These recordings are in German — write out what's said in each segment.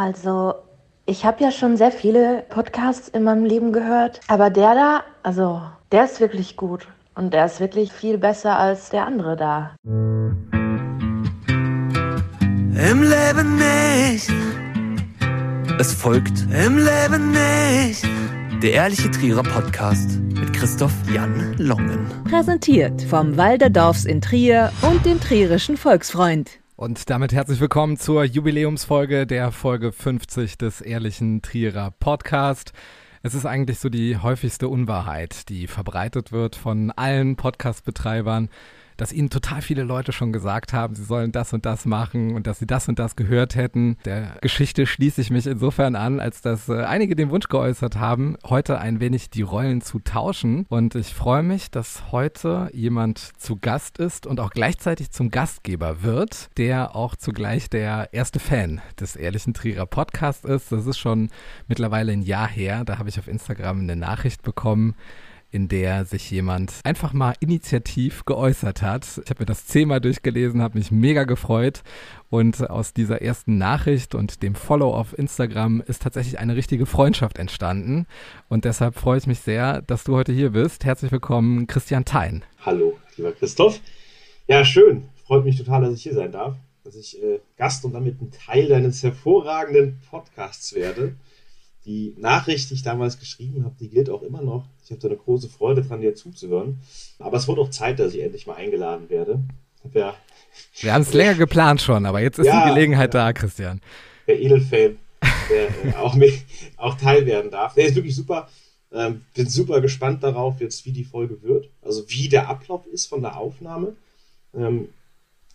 Also, ich habe ja schon sehr viele Podcasts in meinem Leben gehört, aber der da, also, der ist wirklich gut und der ist wirklich viel besser als der andere da. Im Leben nicht. Es folgt Im Leben nicht. der Ehrliche Trierer Podcast mit Christoph Jan Longen. Präsentiert vom Walderdorfs in Trier und dem Trierischen Volksfreund. Und damit herzlich willkommen zur Jubiläumsfolge der Folge 50 des Ehrlichen Trierer Podcast. Es ist eigentlich so die häufigste Unwahrheit, die verbreitet wird von allen Podcast-Betreibern, dass ihnen total viele Leute schon gesagt haben, sie sollen das und das machen und dass sie das und das gehört hätten. Der Geschichte schließe ich mich insofern an, als dass äh, einige den Wunsch geäußert haben, heute ein wenig die Rollen zu tauschen. Und ich freue mich, dass heute jemand zu Gast ist und auch gleichzeitig zum Gastgeber wird, der auch zugleich der erste Fan des Ehrlichen Trierer Podcasts ist. Das ist schon mittlerweile ein Jahr her. Da habe ich auf Instagram eine Nachricht bekommen, in der sich jemand einfach mal initiativ geäußert hat. Ich habe mir das zehnmal durchgelesen, habe mich mega gefreut und aus dieser ersten Nachricht und dem Follow auf Instagram ist tatsächlich eine richtige Freundschaft entstanden und deshalb freue ich mich sehr, dass du heute hier bist. Herzlich willkommen, Christian Thein. Hallo, lieber Christoph. Ja, schön. Freut mich total, dass ich hier sein darf, dass ich äh, Gast und damit ein Teil deines hervorragenden Podcasts werde. Die Nachricht, die ich damals geschrieben habe, die gilt auch immer noch. Ich habe da eine große Freude dran, dir zuzuhören. Aber es wurde auch Zeit, dass ich endlich mal eingeladen werde. Hab ja, Wir haben es länger geplant schon, aber jetzt ist Ja, die Gelegenheit ja. da, Christian. der Edelfan, der äh, auch, mit, auch teil werden darf. Der ist wirklich super. Ähm, bin super gespannt darauf, jetzt wie die Folge wird. Also wie der Ablauf ist von der Aufnahme. Ähm,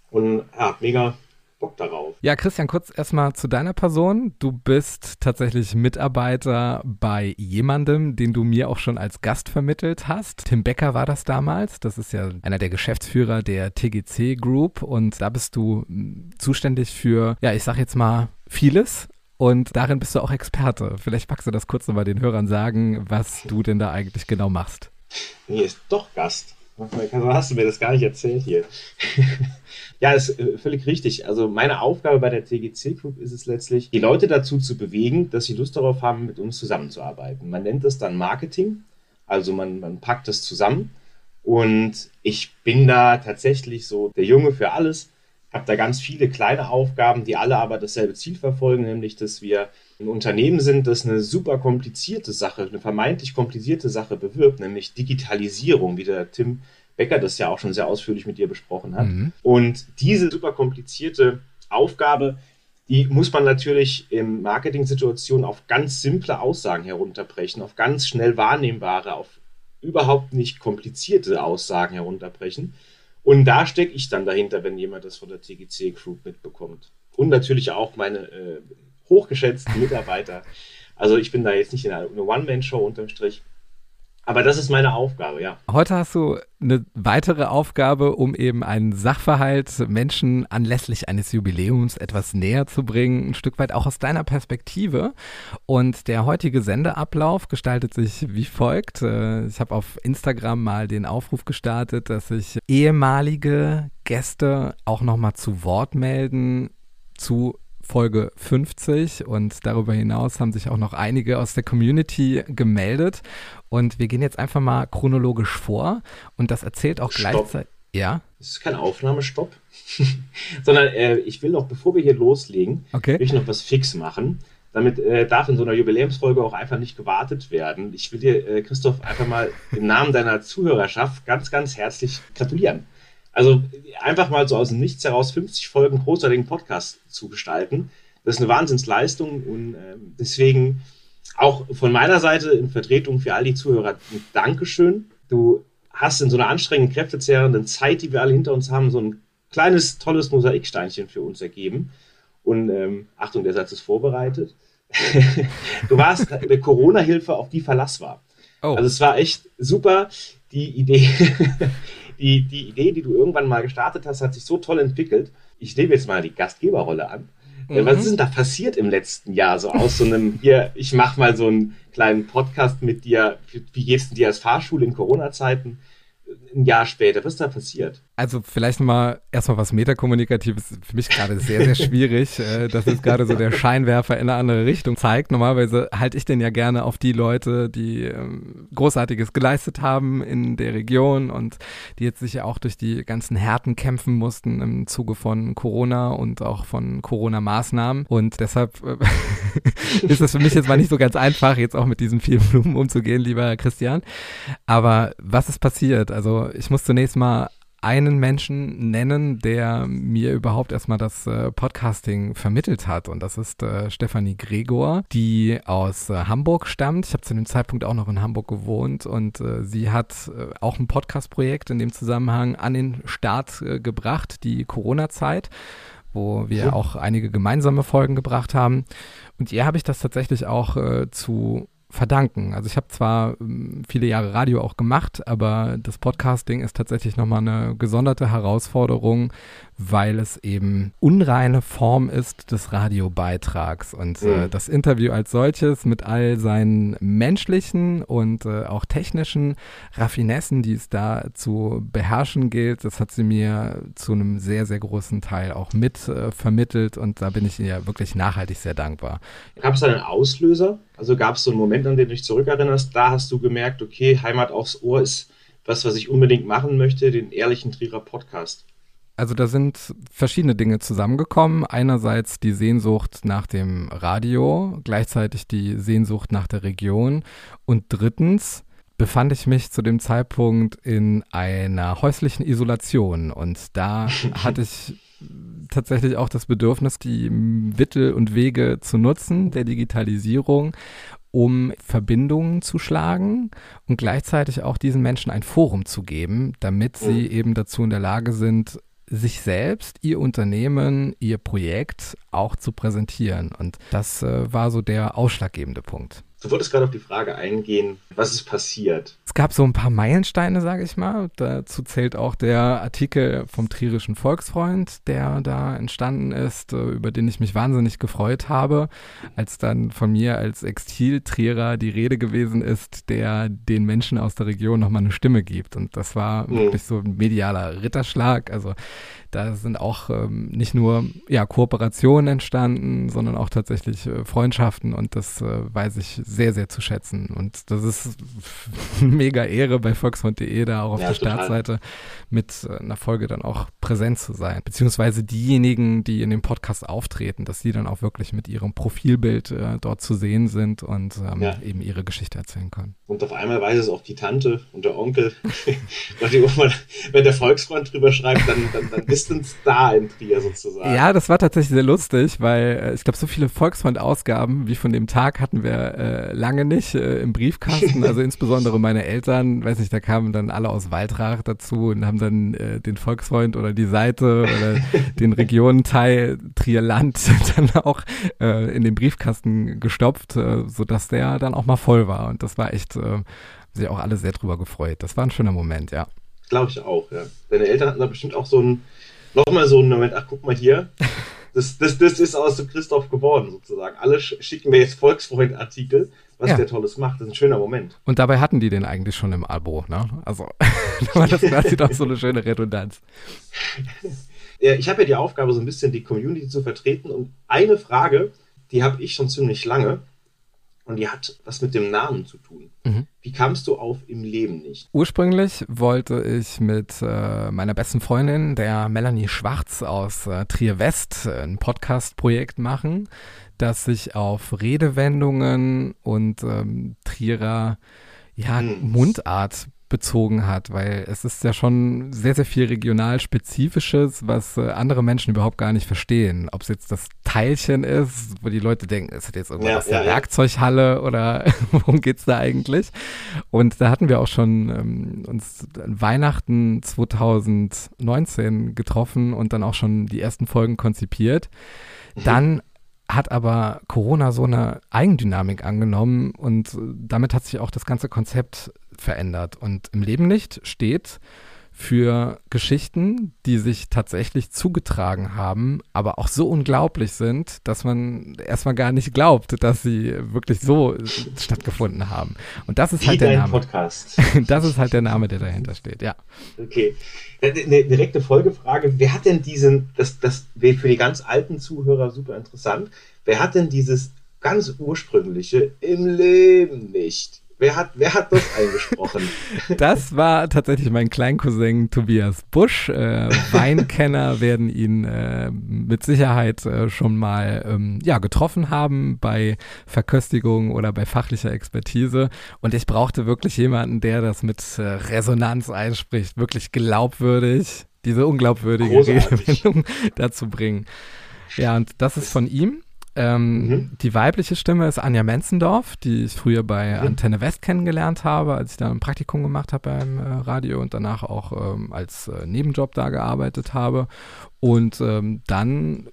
und ja, mega Bock darauf. Ja, Christian, kurz erstmal zu deiner Person. Du bist tatsächlich Mitarbeiter bei jemandem, den du mir auch schon als Gast vermittelt hast. Tim Becker war das damals. Das ist ja einer der Geschäftsführer der TGC Group und da bist du mh, zuständig für, ja, ich sag jetzt mal vieles. Und darin bist du auch Experte. Vielleicht magst du das kurz nochmal den Hörern sagen, was du denn da eigentlich genau machst. Nee, ist doch Gast. So hast du mir das gar nicht erzählt hier. ja, ist äh, völlig richtig. Also meine Aufgabe bei der TGC Group ist es letztlich, die Leute dazu zu bewegen, dass sie Lust darauf haben, mit uns zusammenzuarbeiten. Man nennt das dann Marketing. Also man, man packt das zusammen. Und ich bin da tatsächlich so der Junge für alles. Habe da ganz viele kleine Aufgaben, die alle aber dasselbe Ziel verfolgen, nämlich dass wir ein Unternehmen sind, das eine super komplizierte Sache, eine vermeintlich komplizierte Sache bewirbt, nämlich Digitalisierung, wie der Tim Becker das ja auch schon sehr ausführlich mit dir besprochen hat. Mhm. Und diese super komplizierte Aufgabe, die muss man natürlich in Marketing-Situationen auf ganz simple Aussagen herunterbrechen, auf ganz schnell wahrnehmbare, auf überhaupt nicht komplizierte Aussagen herunterbrechen. Und da stecke ich dann dahinter, wenn jemand das von der TGC Group mitbekommt. Und natürlich auch meine äh, hochgeschätzten Mitarbeiter. Also ich bin da jetzt nicht in einer, einer One-Man-Show unterm Strich. Aber das ist meine Aufgabe, ja. Heute hast du eine weitere Aufgabe, um eben einen Sachverhalt Menschen anlässlich eines Jubiläums etwas näher zu bringen, ein Stück weit auch aus deiner Perspektive. Und der heutige Sendeablauf gestaltet sich wie folgt. Äh, Ich habe auf Instagram mal den Aufruf gestartet, dass sich ehemalige Gäste auch nochmal zu Wort melden zu Folge 50 und darüber hinaus haben sich auch noch einige aus der Community gemeldet und wir gehen jetzt einfach mal chronologisch vor und das erzählt auch Stopp. gleichzeitig. Ja, Das ist kein Aufnahmestopp, sondern äh, ich will noch, bevor wir hier loslegen, okay. will ich noch was fix machen. Damit äh, darf in so einer Jubiläumsfolge auch einfach nicht gewartet werden. Ich will dir, äh, Christoph, einfach mal im Namen deiner Zuhörerschaft ganz, ganz herzlich gratulieren. Also einfach mal so aus dem Nichts heraus 50 Folgen großartigen Podcast zu gestalten. Das ist eine Wahnsinnsleistung und ähm, deswegen auch von meiner Seite in Vertretung für all die Zuhörer ein Dankeschön. Du hast in so einer anstrengenden, kräftezehrenden Zeit, die wir alle hinter uns haben, so ein kleines, tolles Mosaiksteinchen für uns ergeben. Und ähm, Achtung, der Satz ist vorbereitet. du warst eine Corona-Hilfe, auf die Verlass war. Oh, Also es war echt super. Die Idee, die, die Idee, die du irgendwann mal gestartet hast, hat sich so toll entwickelt. Ich nehme jetzt mal die Gastgeberrolle an. Mhm. Was ist denn da passiert im letzten Jahr? So aus so einem, hier, ich mache mal so einen kleinen Podcast mit dir. Wie geht's denn dir als Fahrschule in Corona-Zeiten? Ein Jahr später? Was ist da passiert? Also vielleicht mal erstmal was Metakommunikatives. Für mich gerade sehr, sehr schwierig, äh, dass jetzt gerade so der Scheinwerfer in eine andere Richtung zeigt. Normalerweise halte ich den ja gerne auf die Leute, die ähm, Großartiges geleistet haben in der Region und die jetzt sich ja auch durch die ganzen Härten kämpfen mussten im Zuge von Corona und auch von Corona-Maßnahmen. Und deshalb äh, ist es für mich jetzt mal nicht so ganz einfach, jetzt auch mit diesen vielen Blumen umzugehen, lieber Christian. Aber was ist passiert? Also ich muss zunächst mal einen Menschen nennen, der mir überhaupt erstmal das äh, Podcasting vermittelt hat. Und das ist äh, Stefanie Gregor, die aus äh, Hamburg stammt. Ich habe zu dem Zeitpunkt auch noch in Hamburg gewohnt und äh, sie hat äh, auch ein Podcast-Projekt in dem Zusammenhang an den Start äh, gebracht, die Corona-Zeit wo wir auch einige gemeinsame Folgen gebracht haben. Und ihr habe ich das tatsächlich auch äh, zu verdanken. Also ich habe zwar ähm, viele Jahre Radio auch gemacht, aber das Podcasting ist tatsächlich nochmal eine gesonderte Herausforderung, weil es eben unreine Form ist des Radiobeitrags. Und äh, mhm. äh, das Interview als solches mit all seinen menschlichen und äh, auch technischen Raffinessen, die es da zu beherrschen gilt, das hat sie mir zu einem sehr, sehr großen Teil auch mit äh, vermittelt und da bin ich ihr wirklich nachhaltig sehr dankbar. Gab es einen Auslöser? Also gab es so einen Moment, an den du dich zurückerinnerst, da hast du gemerkt, okay, Heimat aufs Ohr ist was, was ich unbedingt machen möchte, den ehrlichen Trierer Podcast. Also da sind verschiedene Dinge zusammengekommen. Einerseits die Sehnsucht nach dem Radio, gleichzeitig die Sehnsucht nach der Region. Und drittens befand ich mich zu dem Zeitpunkt in einer häuslichen Isolation. Und da hatte ich tatsächlich auch das Bedürfnis, die Mittel und Wege zu nutzen der Digitalisierung, um Verbindungen zu schlagen und gleichzeitig auch diesen Menschen ein Forum zu geben, damit sie eben dazu in der Lage sind, sich selbst, ihr Unternehmen, ihr Projekt auch zu präsentieren. Und das äh, war so der ausschlaggebende Punkt. Du wolltest gerade auf die Frage eingehen, was ist passiert? Es gab so ein paar Meilensteine, sage ich mal. Dazu zählt auch der Artikel vom Trierischen Volksfreund, der da entstanden ist, äh, über den ich mich wahnsinnig gefreut habe, als dann von mir als Extiltrierer die Rede gewesen ist, der den Menschen aus der Region nochmal eine Stimme gibt. Und das war mhm. wirklich so ein medialer Ritterschlag. Also da sind auch ähm, nicht nur ja, Kooperationen entstanden, sondern auch tatsächlich äh, Freundschaften und das äh, weiß ich sehr, sehr zu schätzen. Und das ist mega Ehre bei volksfront.de da auch auf ja, der total. Startseite mit äh, einer Folge dann auch präsent zu sein. Beziehungsweise diejenigen, die in dem Podcast auftreten, dass sie dann auch wirklich mit ihrem Profilbild äh, dort zu sehen sind und ähm, ja. eben ihre Geschichte erzählen können. Und auf einmal weiß es auch die Tante und der Onkel. wenn der Volksfreund drüber schreibt, dann, dann, dann ist ein Star in Trier sozusagen. Ja, das war tatsächlich sehr lustig, weil äh, ich glaube, so viele Volksfreund-Ausgaben wie von dem Tag hatten wir äh, lange nicht äh, im Briefkasten. Also insbesondere meine Eltern, weiß nicht, da kamen dann alle aus Waldrach dazu und haben dann äh, den Volksfreund oder die Seite oder den Regionenteil Trierland dann auch äh, in den Briefkasten gestopft, äh, sodass der dann auch mal voll war. Und das war echt, äh, sich auch alle sehr drüber gefreut. Das war ein schöner Moment, ja. Glaube ich auch, ja. Deine Eltern hatten da bestimmt auch so ein nochmal so einen Moment, ach guck mal hier, das, das, das ist aus dem Christoph geworden sozusagen. Alle schicken mir jetzt Volksfreund-Artikel, was ja. der Tolles macht. Das ist ein schöner Moment. Und dabei hatten die den eigentlich schon im Abo, ne? Also, das quasi doch so eine schöne Redundanz. Ich habe ja die Aufgabe, so ein bisschen die Community zu vertreten und eine Frage, die habe ich schon ziemlich lange und die hat was mit dem Namen zu tun. Mhm. Wie kamst du auf im Leben nicht? Ursprünglich wollte ich mit äh, meiner besten Freundin, der Melanie Schwarz aus äh, Trier West, äh, ein Podcast-Projekt machen, das sich auf Redewendungen und ähm, Trierer ja, hm. Mundart bezogen hat, weil es ist ja schon sehr, sehr viel regional Spezifisches, was äh, andere Menschen überhaupt gar nicht verstehen. Ob es jetzt das Teilchen ist, wo die Leute denken, es hat jetzt irgendwas ja, aus der ja, Werkzeughalle oder worum geht es da eigentlich? Und da hatten wir auch schon ähm, uns Weihnachten 2019 getroffen und dann auch schon die ersten Folgen konzipiert. Mhm. Dann hat aber Corona so eine Eigendynamik angenommen und damit hat sich auch das ganze Konzept verändert. Und im Leben nicht steht für Geschichten, die sich tatsächlich zugetragen haben, aber auch so unglaublich sind, dass man erstmal gar nicht glaubt, dass sie wirklich so stattgefunden haben. Und das ist Wie halt der Name. Podcast. Das ist halt der Name, der dahinter steht, ja. Okay. Eine direkte Folgefrage. Wer hat denn diesen, das, das wäre für die ganz alten Zuhörer super interessant, wer hat denn dieses ganz ursprüngliche im Leben nicht? Wer hat, wer hat das eingesprochen? Das war tatsächlich mein Kleincousin Tobias Busch. Äh, Weinkenner werden ihn äh, mit Sicherheit äh, schon mal ähm, ja, getroffen haben bei Verköstigung oder bei fachlicher Expertise. Und ich brauchte wirklich jemanden, der das mit äh, Resonanz einspricht, wirklich glaubwürdig, diese unglaubwürdige. Redewendung dazu bringen. Ja, und das ist von ihm. Ähm, Mhm. Die weibliche Stimme ist Anja Menzendorf, die ich früher bei Mhm. Antenne West kennengelernt habe, als ich da ein Praktikum gemacht habe beim äh, Radio und danach auch ähm, als äh, Nebenjob da gearbeitet habe. Und ähm, dann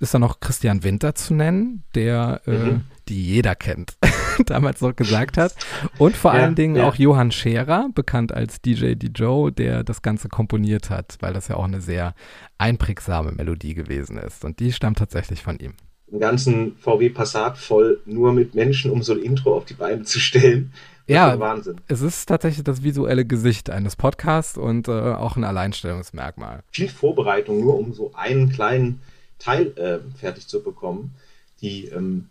ist da noch Christian Winter zu nennen, der äh, Mhm. die jeder kennt, damals noch gesagt hat. Und vor Ja, allen Dingen ja. auch Johann Scherer, bekannt als DJ D. Joe, der das Ganze komponiert hat, weil das ja auch eine sehr einprägsame Melodie gewesen ist. Und die stammt tatsächlich von ihm. Einen ganzen VW Passat voll nur mit Menschen, um so ein Intro auf die Beine zu stellen. Das Ja. Wahnsinn. Es ist tatsächlich das visuelle Gesicht eines Podcasts und äh, auch ein Alleinstellungsmerkmal. Viel Vorbereitung, nur um so einen kleinen Teil äh, fertig zu bekommen. Die ähm,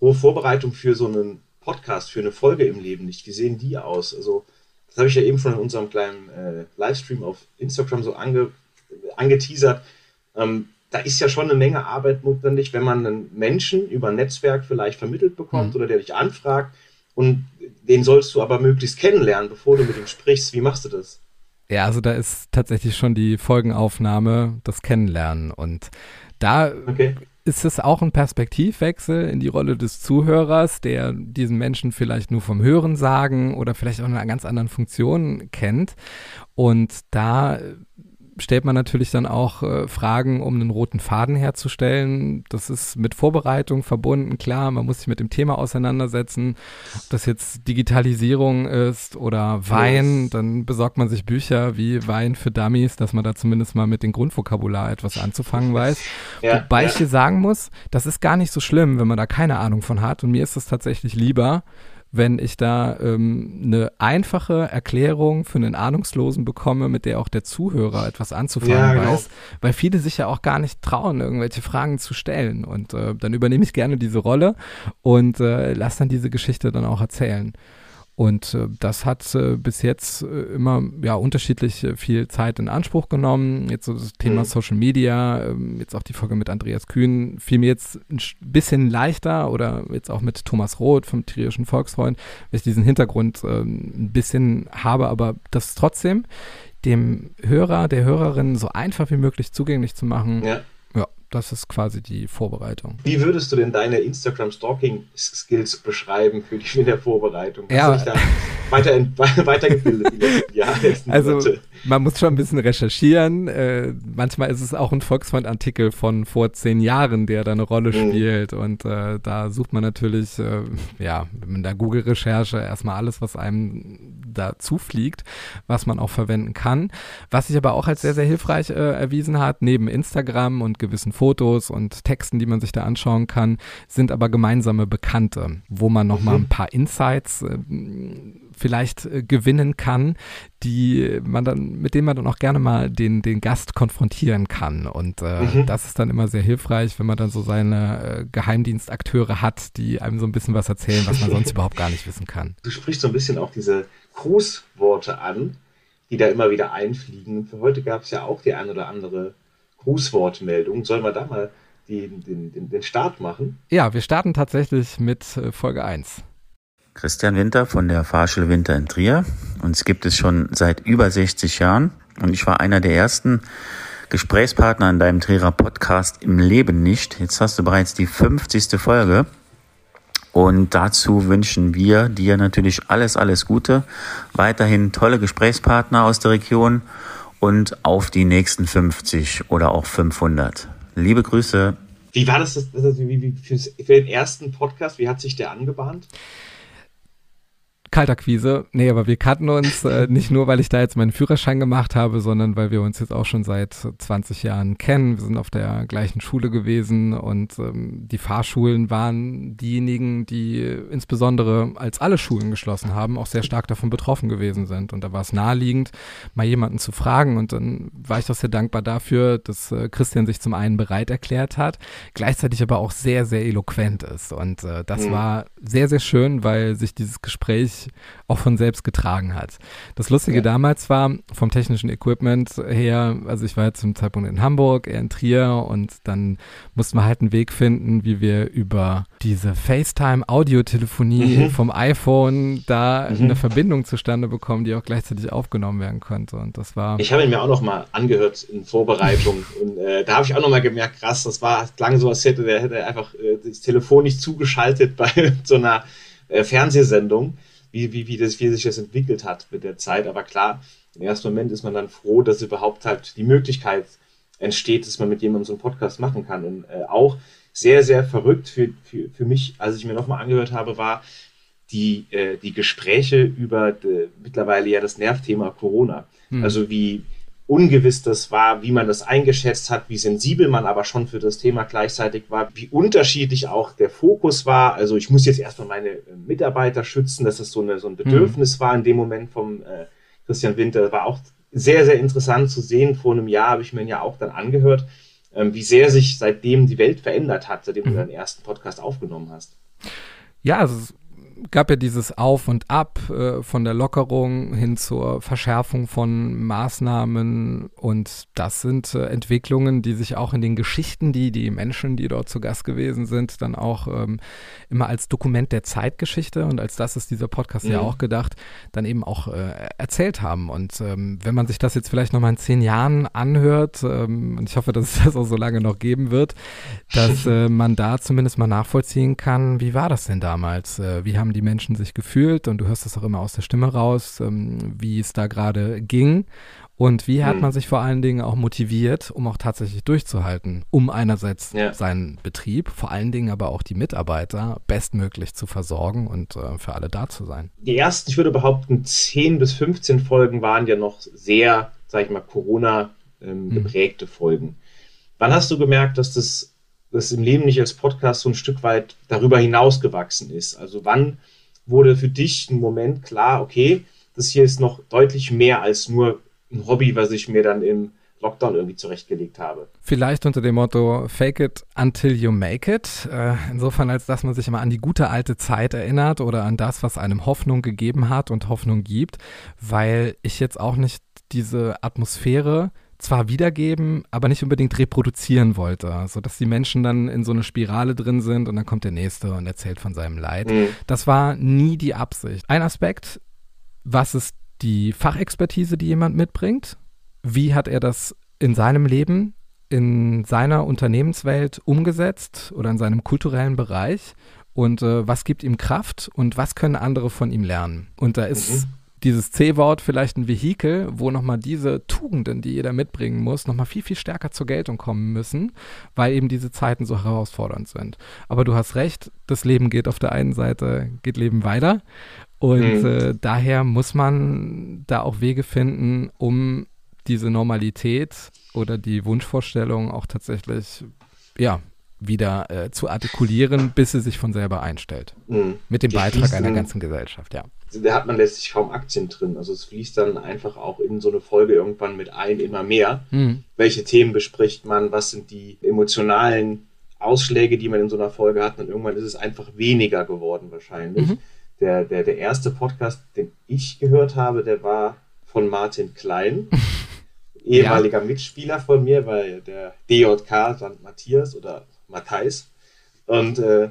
hohe Vorbereitung für so einen Podcast, für eine Folge im Leben nicht. Wie sehen die aus? Also, das habe ich ja eben schon in unserem kleinen äh, Livestream auf Instagram so ange, angeteasert. Ähm, da ist ja schon eine Menge Arbeit notwendig, wenn man einen Menschen über ein Netzwerk vielleicht vermittelt bekommt Mhm. oder der dich anfragt und den sollst du aber möglichst kennenlernen, bevor du mit ihm sprichst. Wie machst du das? Ja, also da ist tatsächlich schon die Folgenaufnahme, das Kennenlernen. Und da Okay. ist es auch ein Perspektivwechsel in die Rolle des Zuhörers, der diesen Menschen vielleicht nur vom Hören sagen oder vielleicht auch in einer ganz anderen Funktion kennt. Und da stellt man natürlich dann auch äh, Fragen, um einen roten Faden herzustellen. Das ist mit Vorbereitung verbunden, klar, man muss sich mit dem Thema auseinandersetzen. Ob das jetzt Digitalisierung ist oder Wein, dann besorgt man sich Bücher wie Wein für Dummies, dass man da zumindest mal mit dem Grundvokabular etwas anzufangen weiß. Ja, Wobei ja. ich hier sagen muss, das ist gar nicht so schlimm, wenn man da keine Ahnung von hat. Und mir ist es tatsächlich lieber, wenn ich da ähm, eine einfache Erklärung für einen Ahnungslosen bekomme, mit der auch der Zuhörer etwas anzufangen Ja, genau. weiß, weil viele sich ja auch gar nicht trauen, irgendwelche Fragen zu stellen. Und äh, dann übernehme ich gerne diese Rolle und äh, lass dann diese Geschichte dann auch erzählen. Und äh, das hat äh, bis jetzt äh, immer ja unterschiedlich viel Zeit in Anspruch genommen. Jetzt so das Thema Mhm. Social Media, ähm, jetzt auch die Folge mit Andreas Kühn, fiel mir jetzt ein sch- bisschen leichter oder jetzt auch mit Thomas Roth vom Trierischen Volksfreund, weil ich diesen Hintergrund ähm, ein bisschen habe, aber das trotzdem dem Hörer, der Hörerin so einfach wie möglich zugänglich zu machen, Ja. Das ist quasi die Vorbereitung. Wie würdest du denn deine Instagram-Stalking-Skills beschreiben für die in der Vorbereitung? Hast Ja. du dich da weiter, weitergebildet die letzten Jahre? letzten Also Monate? man muss schon ein bisschen recherchieren. Äh, manchmal ist es auch ein Volksfreund-Artikel von vor zehn Jahren, der da eine Rolle Mhm. spielt. Und äh, da sucht man natürlich, äh, ja, in der Google-Recherche erstmal alles, was einem da zufliegt, was man auch verwenden kann. Was sich aber auch als sehr, sehr hilfreich äh, erwiesen hat, neben Instagram und gewissen Fotos und Texten, die man sich da anschauen kann, sind aber gemeinsame Bekannte, wo man nochmal Mhm. ein paar Insights äh, vielleicht äh, gewinnen kann, die man dann, mit denen man dann auch gerne mal den, den Gast konfrontieren kann. Und äh, Mhm. das ist dann immer sehr hilfreich, wenn man dann so seine äh, Geheimdienstakteure hat, die einem so ein bisschen was erzählen, was man sonst überhaupt gar nicht wissen kann. Du sprichst so ein bisschen auch diese Grußworte an, die da immer wieder einfliegen. Für heute gab es ja auch die ein oder andere Grußwortmeldung. Sollen wir da mal die, den, den, den Start machen? Ja, wir starten tatsächlich mit äh, Folge 1. Christian Winter von der Fahrschule Winter in Trier. Uns gibt es schon seit über 60 Jahren und ich war einer der ersten Gesprächspartner in deinem Trierer Podcast im Leben nicht. Jetzt hast du bereits die 50. Folge und dazu wünschen wir dir natürlich alles, alles Gute, weiterhin tolle Gesprächspartner aus der Region und auf die nächsten 50 oder auch 500. Liebe Grüße. Wie war das, das, das wie, wie, für den ersten Podcast? Wie hat sich der angebahnt? Kaltakquise. Nee, aber wir kannten uns äh, nicht nur, weil ich da jetzt meinen Führerschein gemacht habe, sondern weil wir uns jetzt auch schon seit 20 Jahren kennen. Wir sind auf der gleichen Schule gewesen und ähm, die Fahrschulen waren diejenigen, die insbesondere als alle Schulen geschlossen haben, auch sehr stark davon betroffen gewesen sind. Und da war es naheliegend, mal jemanden zu fragen. Und dann war ich auch sehr dankbar dafür, dass äh, Christian sich zum einen bereit erklärt hat, gleichzeitig aber auch sehr, sehr eloquent ist. Und äh, das mhm. war sehr, sehr schön, weil sich dieses Gespräch auch von selbst getragen hat. Das Lustige ja. damals war, vom technischen Equipment her, also ich war jetzt zum Zeitpunkt in Hamburg, er in Trier und dann mussten wir halt einen Weg finden, wie wir über diese FaceTime-Audiotelefonie mhm. vom iPhone da mhm. eine Verbindung zustande bekommen, die auch gleichzeitig aufgenommen werden konnte. Und das war. Ich habe ihn mir auch noch mal angehört in Vorbereitung und äh, da habe ich auch noch mal gemerkt, krass, das war klang so, als hätte der hätte einfach äh, das Telefon nicht zugeschaltet bei so einer äh, Fernsehsendung wie, wie, wie, das, wie sich das entwickelt hat mit der Zeit. Aber klar, im ersten Moment ist man dann froh, dass überhaupt halt die Möglichkeit entsteht, dass man mit jemandem so einen Podcast machen kann. Und äh, auch sehr, sehr verrückt für, für, für mich, als ich mir nochmal angehört habe, war die, äh, die Gespräche über de, mittlerweile ja das Nervthema Corona. Hm. Also wie, ungewiss das war, wie man das eingeschätzt hat, wie sensibel man aber schon für das Thema gleichzeitig war, wie unterschiedlich auch der Fokus war. Also ich muss jetzt erstmal meine äh, Mitarbeiter schützen, dass es so, eine, so ein Bedürfnis mhm. war in dem Moment vom äh, Christian Winter. War auch sehr, sehr interessant zu sehen. Vor einem Jahr habe ich mir ja auch dann angehört, ähm, wie sehr sich seitdem die Welt verändert hat, seitdem mhm. du deinen ersten Podcast aufgenommen hast. Ja, also gab ja dieses Auf und Ab äh, von der Lockerung hin zur Verschärfung von Maßnahmen und das sind äh, Entwicklungen, die sich auch in den Geschichten, die die Menschen, die dort zu Gast gewesen sind, dann auch ähm, immer als Dokument der Zeitgeschichte und als das ist dieser Podcast mhm. ja auch gedacht, dann eben auch äh, erzählt haben und ähm, wenn man sich das jetzt vielleicht nochmal in zehn Jahren anhört ähm, und ich hoffe, dass es das auch so lange noch geben wird, dass äh, man da zumindest mal nachvollziehen kann, wie war das denn damals? Äh, wie haben haben die Menschen sich gefühlt und du hörst das auch immer aus der Stimme raus, ähm, wie es da gerade ging. Und wie hat hm. man sich vor allen Dingen auch motiviert, um auch tatsächlich durchzuhalten, um einerseits ja. seinen Betrieb, vor allen Dingen aber auch die Mitarbeiter bestmöglich zu versorgen und äh, für alle da zu sein? Die ersten, ich würde behaupten, 10 bis 15 Folgen waren ja noch sehr, sag ich mal, Corona ähm, hm. geprägte hm. Folgen. Wann hast du gemerkt, dass das das im Leben nicht als Podcast so ein Stück weit darüber hinaus gewachsen ist. Also wann wurde für dich ein Moment klar, okay, das hier ist noch deutlich mehr als nur ein Hobby, was ich mir dann im Lockdown irgendwie zurechtgelegt habe. Vielleicht unter dem Motto Fake it until you make it. Äh, insofern, als dass man sich immer an die gute alte Zeit erinnert oder an das, was einem Hoffnung gegeben hat und Hoffnung gibt, weil ich jetzt auch nicht diese Atmosphäre zwar wiedergeben, aber nicht unbedingt reproduzieren wollte, sodass die Menschen dann in so eine Spirale drin sind und dann kommt der Nächste und erzählt von seinem Leid. Mhm. Das war nie die Absicht. Ein Aspekt, was ist die Fachexpertise, die jemand mitbringt? Wie hat er das in seinem Leben, in seiner Unternehmenswelt umgesetzt oder in seinem kulturellen Bereich? Und äh, was gibt ihm Kraft und was können andere von ihm lernen? Und da ist mhm dieses C-Wort vielleicht ein Vehikel, wo nochmal diese Tugenden, die jeder mitbringen muss, nochmal viel, viel stärker zur Geltung kommen müssen, weil eben diese Zeiten so herausfordernd sind. Aber du hast recht, das Leben geht auf der einen Seite, geht Leben weiter. Und mhm. äh, daher muss man da auch Wege finden, um diese Normalität oder die Wunschvorstellung auch tatsächlich, ja, wieder äh, zu artikulieren, bis sie sich von selber einstellt. Mhm. Mit dem Beitrag einer ganzen Gesellschaft, ja da hat man letztlich kaum Aktien drin. Also es fließt dann einfach auch in so eine Folge irgendwann mit ein, immer mehr. Mhm. Welche Themen bespricht man? Was sind die emotionalen Ausschläge, die man in so einer Folge hat? Und irgendwann ist es einfach weniger geworden wahrscheinlich. Mhm. Der, der, der erste Podcast, den ich gehört habe, der war von Martin Klein, ehemaliger ja. Mitspieler von mir bei der DJK St. Matthias oder Matthijs. Und äh,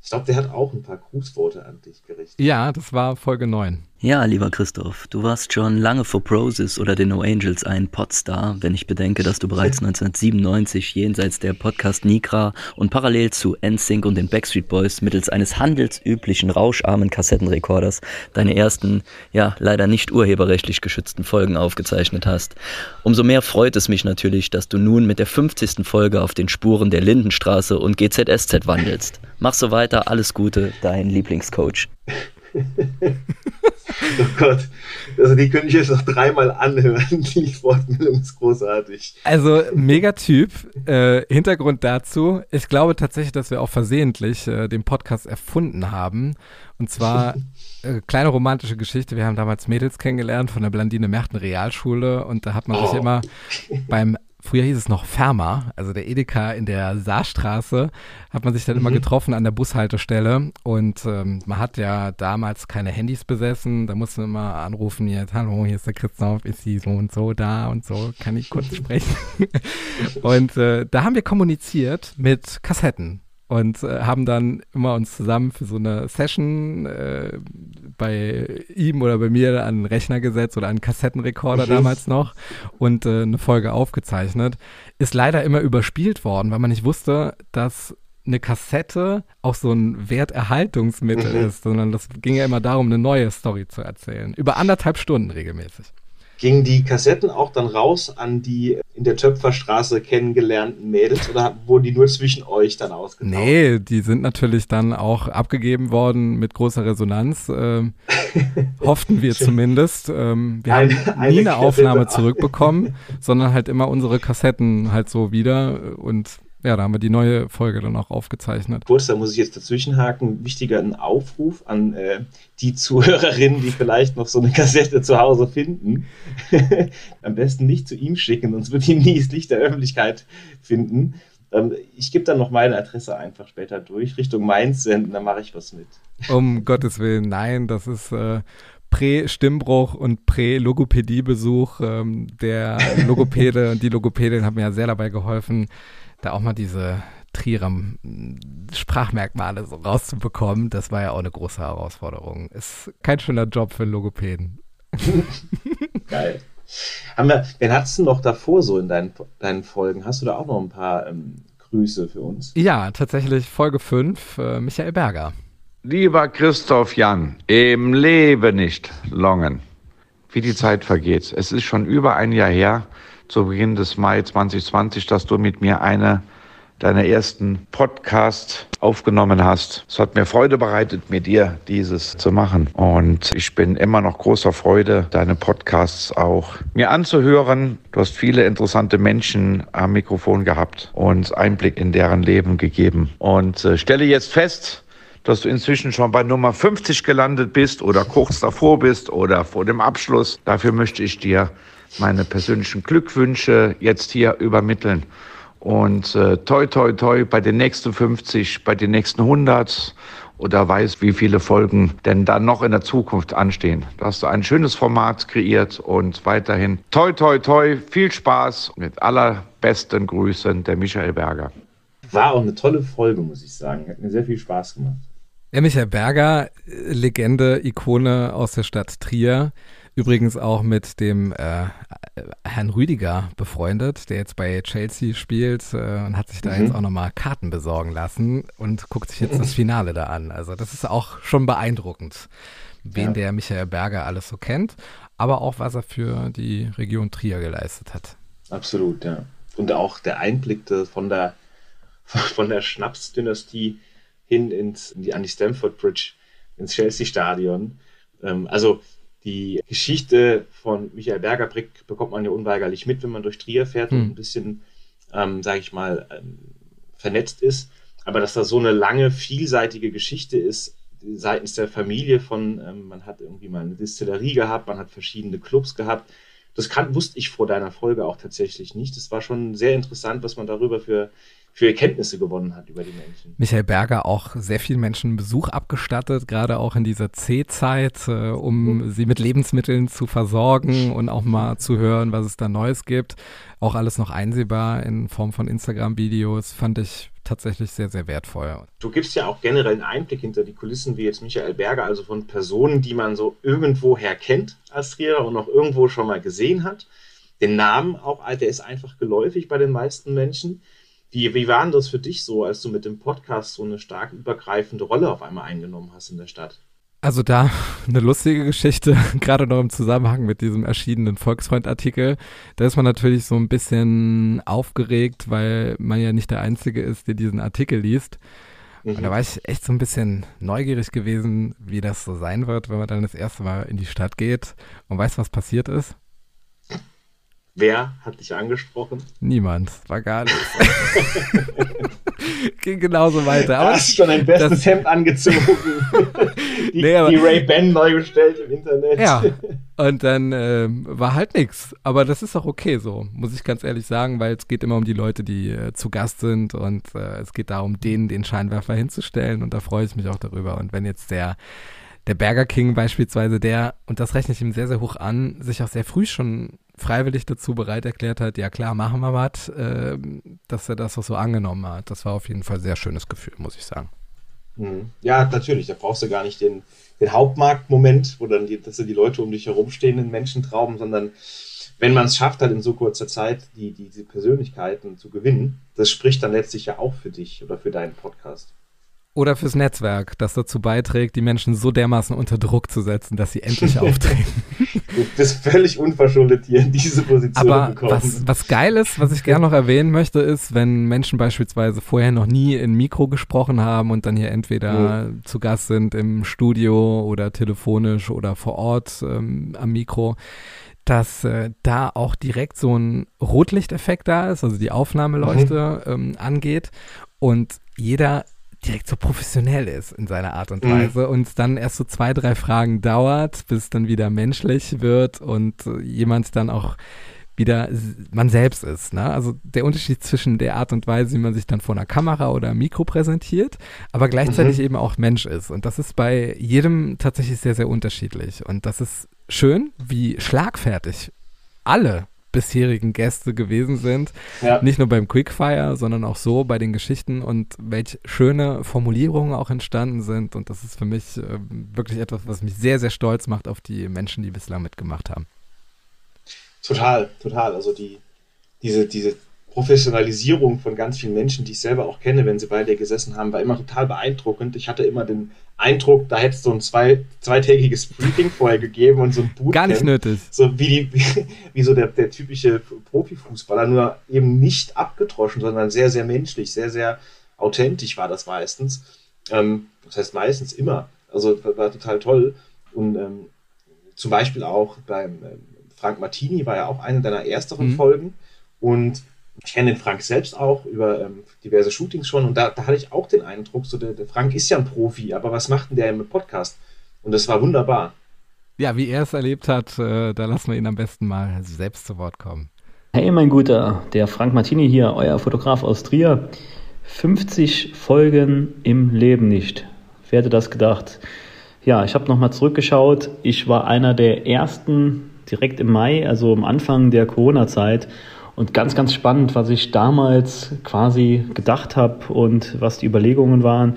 ich glaube, der hat auch ein paar Grußworte an dich gerichtet. Ja, das war Folge 9. Ja, lieber Christoph, du warst schon lange vor Prozis oder den No Angels ein Podstar, wenn ich bedenke, dass du bereits 1997 jenseits der Podcast Nigra und parallel zu NSYNC und den Backstreet Boys mittels eines handelsüblichen rauscharmen Kassettenrekorders deine ersten, ja, leider nicht urheberrechtlich geschützten Folgen aufgezeichnet hast. Umso mehr freut es mich natürlich, dass du nun mit der 50. Folge auf den Spuren der Lindenstraße und GZSZ wandelst. Mach so weiter, alles Gute, dein Lieblingscoach. Oh Gott. Also die könnte ich jetzt noch dreimal anhören. Die Wortmeldung ist großartig. Also mega Typ. Äh, Hintergrund dazu. Ich glaube tatsächlich, dass wir auch versehentlich äh, den Podcast erfunden haben. Und zwar äh, kleine romantische Geschichte. Wir haben damals Mädels kennengelernt von der Blandine Merten Realschule und da hat man oh. sich immer beim früher hieß es noch Ferma, also der Edeka in der Saarstraße, hat man sich dann mhm. immer getroffen an der Bushaltestelle und ähm, man hat ja damals keine Handys besessen, da musste man immer anrufen, jetzt, hallo, hier ist der Christoph, ist sie so und so da und so, kann ich kurz sprechen? und äh, da haben wir kommuniziert mit Kassetten und äh, haben dann immer uns zusammen für so eine Session äh, bei ihm oder bei mir an den Rechner gesetzt oder an einen Kassettenrekorder mhm. damals noch und äh, eine Folge aufgezeichnet. Ist leider immer überspielt worden, weil man nicht wusste, dass eine Kassette auch so ein Werterhaltungsmittel mhm. ist, sondern das ging ja immer darum, eine neue Story zu erzählen. Über anderthalb Stunden regelmäßig. Gingen die Kassetten auch dann raus an die in der Töpferstraße kennengelernten Mädels oder wurden die nur zwischen euch dann ausgetauscht? Nee, die sind natürlich dann auch abgegeben worden mit großer Resonanz. Ähm, hofften wir zumindest. Ähm, wir eine, haben nie eine, eine Aufnahme zurückbekommen, sondern halt immer unsere Kassetten halt so wieder und ja, da haben wir die neue Folge dann auch aufgezeichnet. Kurz, da muss ich jetzt dazwischenhaken. Wichtiger ein Aufruf an äh, die Zuhörerinnen, die vielleicht noch so eine Kassette zu Hause finden. Am besten nicht zu ihm schicken, sonst wird ihn nie das Licht der Öffentlichkeit finden. Ähm, ich gebe dann noch meine Adresse einfach später durch, Richtung Mainz senden, dann mache ich was mit. Um Gottes Willen, nein, das ist. Äh Prä-Stimmbruch und Prä-Logopädie-Besuch. Ähm, der Logopäde und die Logopädin haben mir ja sehr dabei geholfen, da auch mal diese Trierer Sprachmerkmale so rauszubekommen, das war ja auch eine große Herausforderung. Ist kein schöner Job für Logopäden. Geil. Haben wir, wen hattest du noch davor so in deinen, deinen Folgen? Hast du da auch noch ein paar ähm, Grüße für uns? Ja, tatsächlich Folge 5, äh, Michael Berger. Lieber Christoph Jan, im Leben nicht longen. Wie die Zeit vergeht. Es ist schon über ein Jahr her, zu Beginn des Mai 2020, dass du mit mir eine deiner ersten Podcast aufgenommen hast. Es hat mir Freude bereitet, mit dir dieses zu machen. Und ich bin immer noch großer Freude, deine Podcasts auch mir anzuhören. Du hast viele interessante Menschen am Mikrofon gehabt und Einblick in deren Leben gegeben. Und äh, stelle jetzt fest, dass du inzwischen schon bei Nummer 50 gelandet bist oder kurz davor bist oder vor dem Abschluss. Dafür möchte ich dir meine persönlichen Glückwünsche jetzt hier übermitteln. Und äh, toi, toi, toi bei den nächsten 50, bei den nächsten 100 oder weiß, wie viele Folgen denn dann noch in der Zukunft anstehen. Da hast du ein schönes Format kreiert und weiterhin toi, toi, toi, viel Spaß mit allerbesten Grüßen, der Michael Berger. War auch eine tolle Folge, muss ich sagen. Hat mir sehr viel Spaß gemacht. Ja, Michael Berger, Legende, Ikone aus der Stadt Trier. Übrigens auch mit dem äh, Herrn Rüdiger befreundet, der jetzt bei Chelsea spielt äh, und hat sich da mhm. jetzt auch nochmal Karten besorgen lassen und guckt sich jetzt das Finale da an. Also das ist auch schon beeindruckend, wen ja. der Michael Berger alles so kennt, aber auch was er für die Region Trier geleistet hat. Absolut, ja. Und auch der Einblick von der, von der Schnapsdynastie hin ins, in die, an die Stamford Bridge, ins Chelsea-Stadion. Ähm, also die Geschichte von Michael Berger bekommt man ja unweigerlich mit, wenn man durch Trier fährt hm. und ein bisschen, ähm, sage ich mal, ähm, vernetzt ist. Aber dass da so eine lange, vielseitige Geschichte ist, seitens der Familie von, ähm, man hat irgendwie mal eine Distillerie gehabt, man hat verschiedene Clubs gehabt. Das kann, wusste ich vor deiner Folge auch tatsächlich nicht. Das war schon sehr interessant, was man darüber für für Erkenntnisse gewonnen hat über die Menschen. Michael Berger auch sehr vielen Menschen Besuch abgestattet, gerade auch in dieser C-Zeit, äh, um mhm. sie mit Lebensmitteln zu versorgen und auch mal zu hören, was es da Neues gibt. Auch alles noch einsehbar in Form von Instagram-Videos, fand ich tatsächlich sehr, sehr wertvoll. Du gibst ja auch generell einen Einblick hinter die Kulissen, wie jetzt Michael Berger, also von Personen, die man so irgendwoher kennt als Trierer und auch irgendwo schon mal gesehen hat. Den Namen auch, der ist einfach geläufig bei den meisten Menschen. Wie, wie war denn das für dich so, als du mit dem Podcast so eine stark übergreifende Rolle auf einmal eingenommen hast in der Stadt? Also da eine lustige Geschichte, gerade noch im Zusammenhang mit diesem erschienenen Volksfreund-Artikel. Da ist man natürlich so ein bisschen aufgeregt, weil man ja nicht der Einzige ist, der diesen Artikel liest. Und da war ich echt so ein bisschen neugierig gewesen, wie das so sein wird, wenn man dann das erste Mal in die Stadt geht und weiß, was passiert ist. Wer hat dich angesprochen? Niemand, war gar nichts. Ging genauso weiter. Aber hast schon ein bestes Hemd angezogen. die, nee, die Ray-Ban neu bestellt im Internet. Ja, und dann äh, war halt nichts. Aber das ist auch okay so, muss ich ganz ehrlich sagen, weil es geht immer um die Leute, die äh, zu Gast sind und äh, es geht darum, denen den Scheinwerfer hinzustellen und da freue ich mich auch darüber. Und wenn jetzt der der Burger King beispielsweise, der, und das rechne ich ihm sehr, sehr hoch an, sich auch sehr früh schon freiwillig dazu bereit erklärt hat, ja klar, machen wir was, äh, dass er das auch so angenommen hat. Das war auf jeden Fall ein sehr schönes Gefühl, muss ich sagen. Mhm. Ja, natürlich, da brauchst du gar nicht den, den Hauptmarktmoment, wo dann die, dass die Leute um dich herumstehenden Menschen trauben, sondern wenn man es schafft, halt in so kurzer Zeit die, die, diese Persönlichkeiten zu gewinnen, das spricht dann letztlich ja auch für dich oder für deinen Podcast oder fürs Netzwerk, das dazu beiträgt, die Menschen so dermaßen unter Druck zu setzen, dass sie endlich auftreten. Du bist völlig unverschuldet hier in diese Position Aber gekommen. Was, was geil ist, was ich gerne noch erwähnen möchte, ist, wenn Menschen beispielsweise vorher noch nie in Mikro gesprochen haben und dann hier entweder mhm. zu Gast sind im Studio oder telefonisch oder vor Ort ähm, am Mikro, dass äh, da auch direkt so ein Rotlichteffekt da ist, also die Aufnahmeleuchte mhm. ähm, angeht und jeder direkt so professionell ist in seiner Art und mhm. Weise mhm. und dann erst so zwei, drei Fragen dauert, bis dann wieder menschlich wird und jemand dann auch wieder man selbst ist. Ne? Also der Unterschied zwischen der Art und Weise, wie man sich dann vor einer Kamera oder einem Mikro präsentiert, aber gleichzeitig mhm. eben auch Mensch ist. Und das ist bei jedem tatsächlich sehr, sehr unterschiedlich. Und das ist schön, wie schlagfertig alle bisherigen Gäste gewesen sind. Ja. Nicht nur beim Quickfire, sondern auch so bei den Geschichten und welche schöne Formulierungen auch entstanden sind. Und das ist für mich äh, wirklich etwas, was mich sehr, sehr stolz macht auf die Menschen, die bislang mitgemacht haben. Total, total. Also die, diese, diese Professionalisierung von ganz vielen Menschen, die ich selber auch kenne, wenn sie bei dir gesessen haben, war immer total beeindruckend. Ich hatte immer den Eindruck, da hätte es so ein zwei, zweitägiges Briefing vorher gegeben und so ein Bootcamp. Gar nicht nötig. So wie, die, wie, wie so der, der typische Profifußballer, nur eben nicht abgetroschen, sondern sehr, sehr menschlich, sehr, sehr authentisch war das meistens. Ähm, das heißt meistens immer. Also war total toll. Und ähm, zum Beispiel auch beim ähm, Frank Martini war ja auch eine deiner ersteren mhm. Folgen. Und ich kenne den Frank selbst auch über ähm, diverse Shootings schon und da, da, hatte ich auch den Eindruck, so der, der, Frank ist ja ein Profi, aber was macht denn der im Podcast? Und das war wunderbar. Ja, wie er es erlebt hat, äh, da lassen wir ihn am besten mal selbst zu Wort kommen. Hey mein Guter, der Frank Martini hier, euer Fotograf aus Trier. 50 Folgen im Leben nicht. Wer hätte das gedacht? Ja, ich habe nochmal zurückgeschaut. Ich war einer der ersten direkt im Mai, also am Anfang der Corona-Zeit und ganz, ganz spannend, was ich damals quasi gedacht habe und was die Überlegungen waren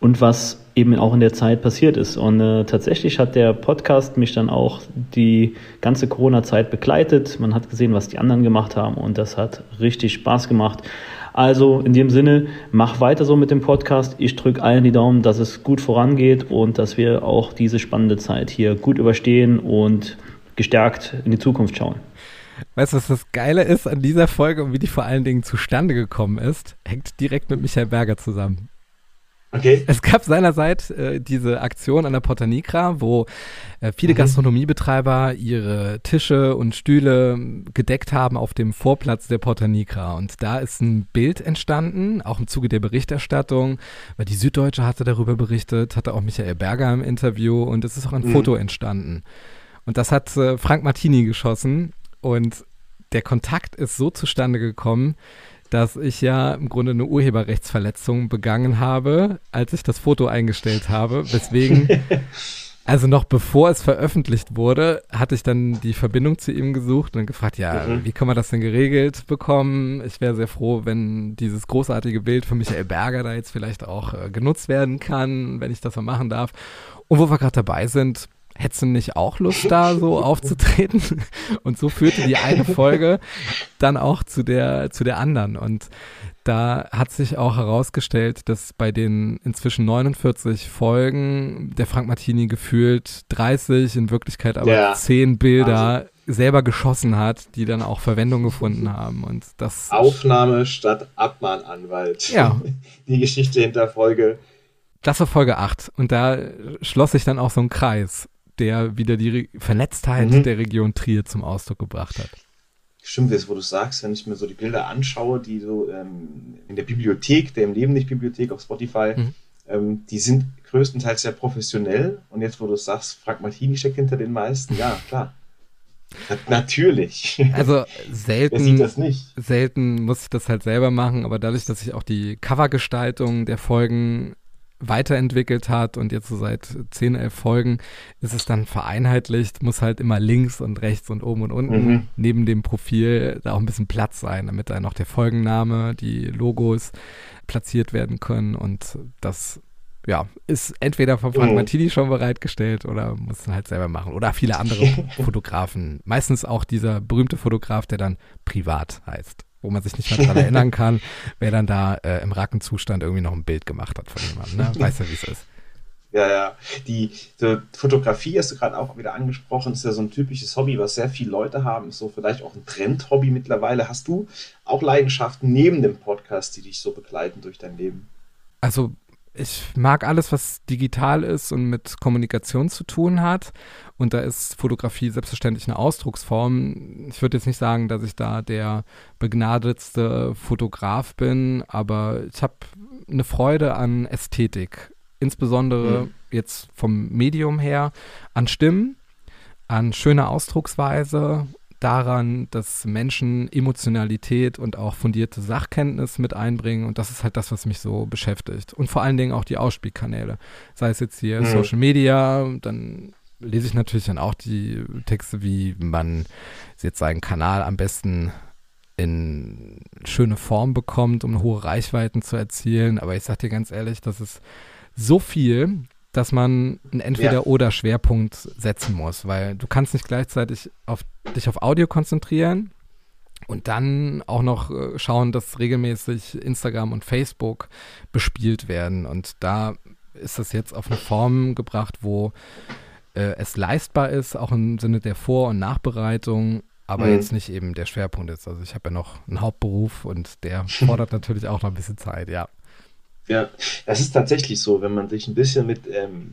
und was eben auch in der Zeit passiert ist. Und äh, tatsächlich hat der Podcast mich dann auch die ganze Corona-Zeit begleitet. Man hat gesehen, was die anderen gemacht haben und das hat richtig Spaß gemacht. Also in dem Sinne, mach weiter so mit dem Podcast. Ich drücke allen die Daumen, dass es gut vorangeht und dass wir auch diese spannende Zeit hier gut überstehen und gestärkt in die Zukunft schauen. Weißt du, was das Geile ist an dieser Folge und wie die vor allen Dingen zustande gekommen ist? Hängt direkt mit Michael Berger zusammen. Okay. Es gab seinerzeit äh, diese Aktion an der Porta Nigra, wo äh, viele mhm. Gastronomiebetreiber ihre Tische und Stühle gedeckt haben auf dem Vorplatz der Porta Nigra. Und da ist ein Bild entstanden, auch im Zuge der Berichterstattung, weil die Süddeutsche hatte darüber berichtet, hatte auch Michael Berger im Interview und es ist auch ein mhm. Foto entstanden. Und das hat äh, Frank Martini geschossen und der Kontakt ist so zustande gekommen, dass ich ja im Grunde eine Urheberrechtsverletzung begangen habe, als ich das Foto eingestellt habe. Weswegen, also noch bevor es veröffentlicht wurde, hatte ich dann die Verbindung zu ihm gesucht und gefragt, ja, mhm. wie kann man das denn geregelt bekommen? Ich wäre sehr froh, wenn dieses großartige Bild von Michael Berger da jetzt vielleicht auch äh, genutzt werden kann, wenn ich das mal machen darf. Und wo wir gerade dabei sind, hättest du nicht auch Lust, da so aufzutreten? Und so führte die eine Folge dann auch zu der, zu der anderen. Und da hat sich auch herausgestellt, dass bei den inzwischen 49 Folgen der Frank Martini gefühlt 30, in Wirklichkeit aber Ja. 10 Bilder selber geschossen hat, die dann auch Verwendung gefunden haben. Und das Aufnahme statt Abmahnanwalt. Ja. Die Geschichte hinter Folge. Das war Folge 8 und da schloss sich dann auch so ein Kreis, der wieder die Re Vernetztheit Mhm. der Region Trier zum Ausdruck gebracht hat. Stimmt, jetzt wo du sagst, wenn ich mir so die Bilder anschaue, die so ähm, in der Bibliothek, der im Leben nicht Bibliothek auf Spotify, Mhm. ähm, die sind größtenteils sehr professionell. Und jetzt, wo du sagst, Frank Martini steckt hinter den meisten, ja, klar. Na, natürlich. Also selten, selten muss ich das halt selber machen, aber dadurch, dass sich auch die Covergestaltung der Folgen weiterentwickelt hat und jetzt so seit 10, 11 Folgen ist es dann vereinheitlicht, muss halt immer links und rechts und oben und unten Mhm. neben dem Profil da auch ein bisschen Platz sein, damit dann noch der Folgenname, die Logos platziert werden können und das ja, ist entweder von Frank Mhm. Martini schon bereitgestellt oder muss dann halt selber machen. Oder viele andere Fotografen. Meistens auch dieser berühmte Fotograf, der dann privat heißt, wo man sich nicht mehr dran erinnern kann, wer dann da äh, im Rackenzustand irgendwie noch ein Bild gemacht hat von jemandem. Ne? Weiß ja, wie es ist. Ja, ja. Die so Fotografie hast du gerade auch wieder angesprochen, ist ja so ein typisches Hobby, was sehr viele Leute haben. Ist so vielleicht auch ein Trendhobby mittlerweile. Hast du auch Leidenschaften neben dem Podcast, die dich so begleiten durch dein Leben? Also ich mag alles, was digital ist und mit Kommunikation zu tun hat. Und da ist Fotografie selbstverständlich eine Ausdrucksform. Ich würde jetzt nicht sagen, dass ich da der begnadetste Fotograf bin, aber ich habe eine Freude an Ästhetik. Insbesondere Mhm. jetzt vom Medium her, an Stimmen, an schöner Ausdrucksweise, daran, dass Menschen Emotionalität und auch fundierte Sachkenntnis mit einbringen. Und das ist halt das, was mich so beschäftigt. Und vor allen Dingen auch die Ausspielkanäle. Sei es jetzt hier Mhm. Social Media, dann lese ich natürlich dann auch die Texte, wie man jetzt seinen Kanal am besten in schöne Form bekommt, um hohe Reichweiten zu erzielen. Aber ich sag dir ganz ehrlich, das ist so viel, dass man einen Entweder-Oder-Schwerpunkt setzen muss, weil du kannst nicht gleichzeitig auf, dich auf Audio konzentrieren und dann auch noch äh, schauen, dass regelmäßig Instagram und Facebook bespielt werden. Und da ist das jetzt auf eine Form gebracht, wo äh, es leistbar ist, auch im Sinne der Vor- und Nachbereitung, aber Mhm. jetzt nicht eben der Schwerpunkt ist. Also ich habe ja noch einen Hauptberuf und der fordert natürlich auch noch ein bisschen Zeit, ja. Ja, das ist tatsächlich so, wenn man sich ein bisschen mit ähm,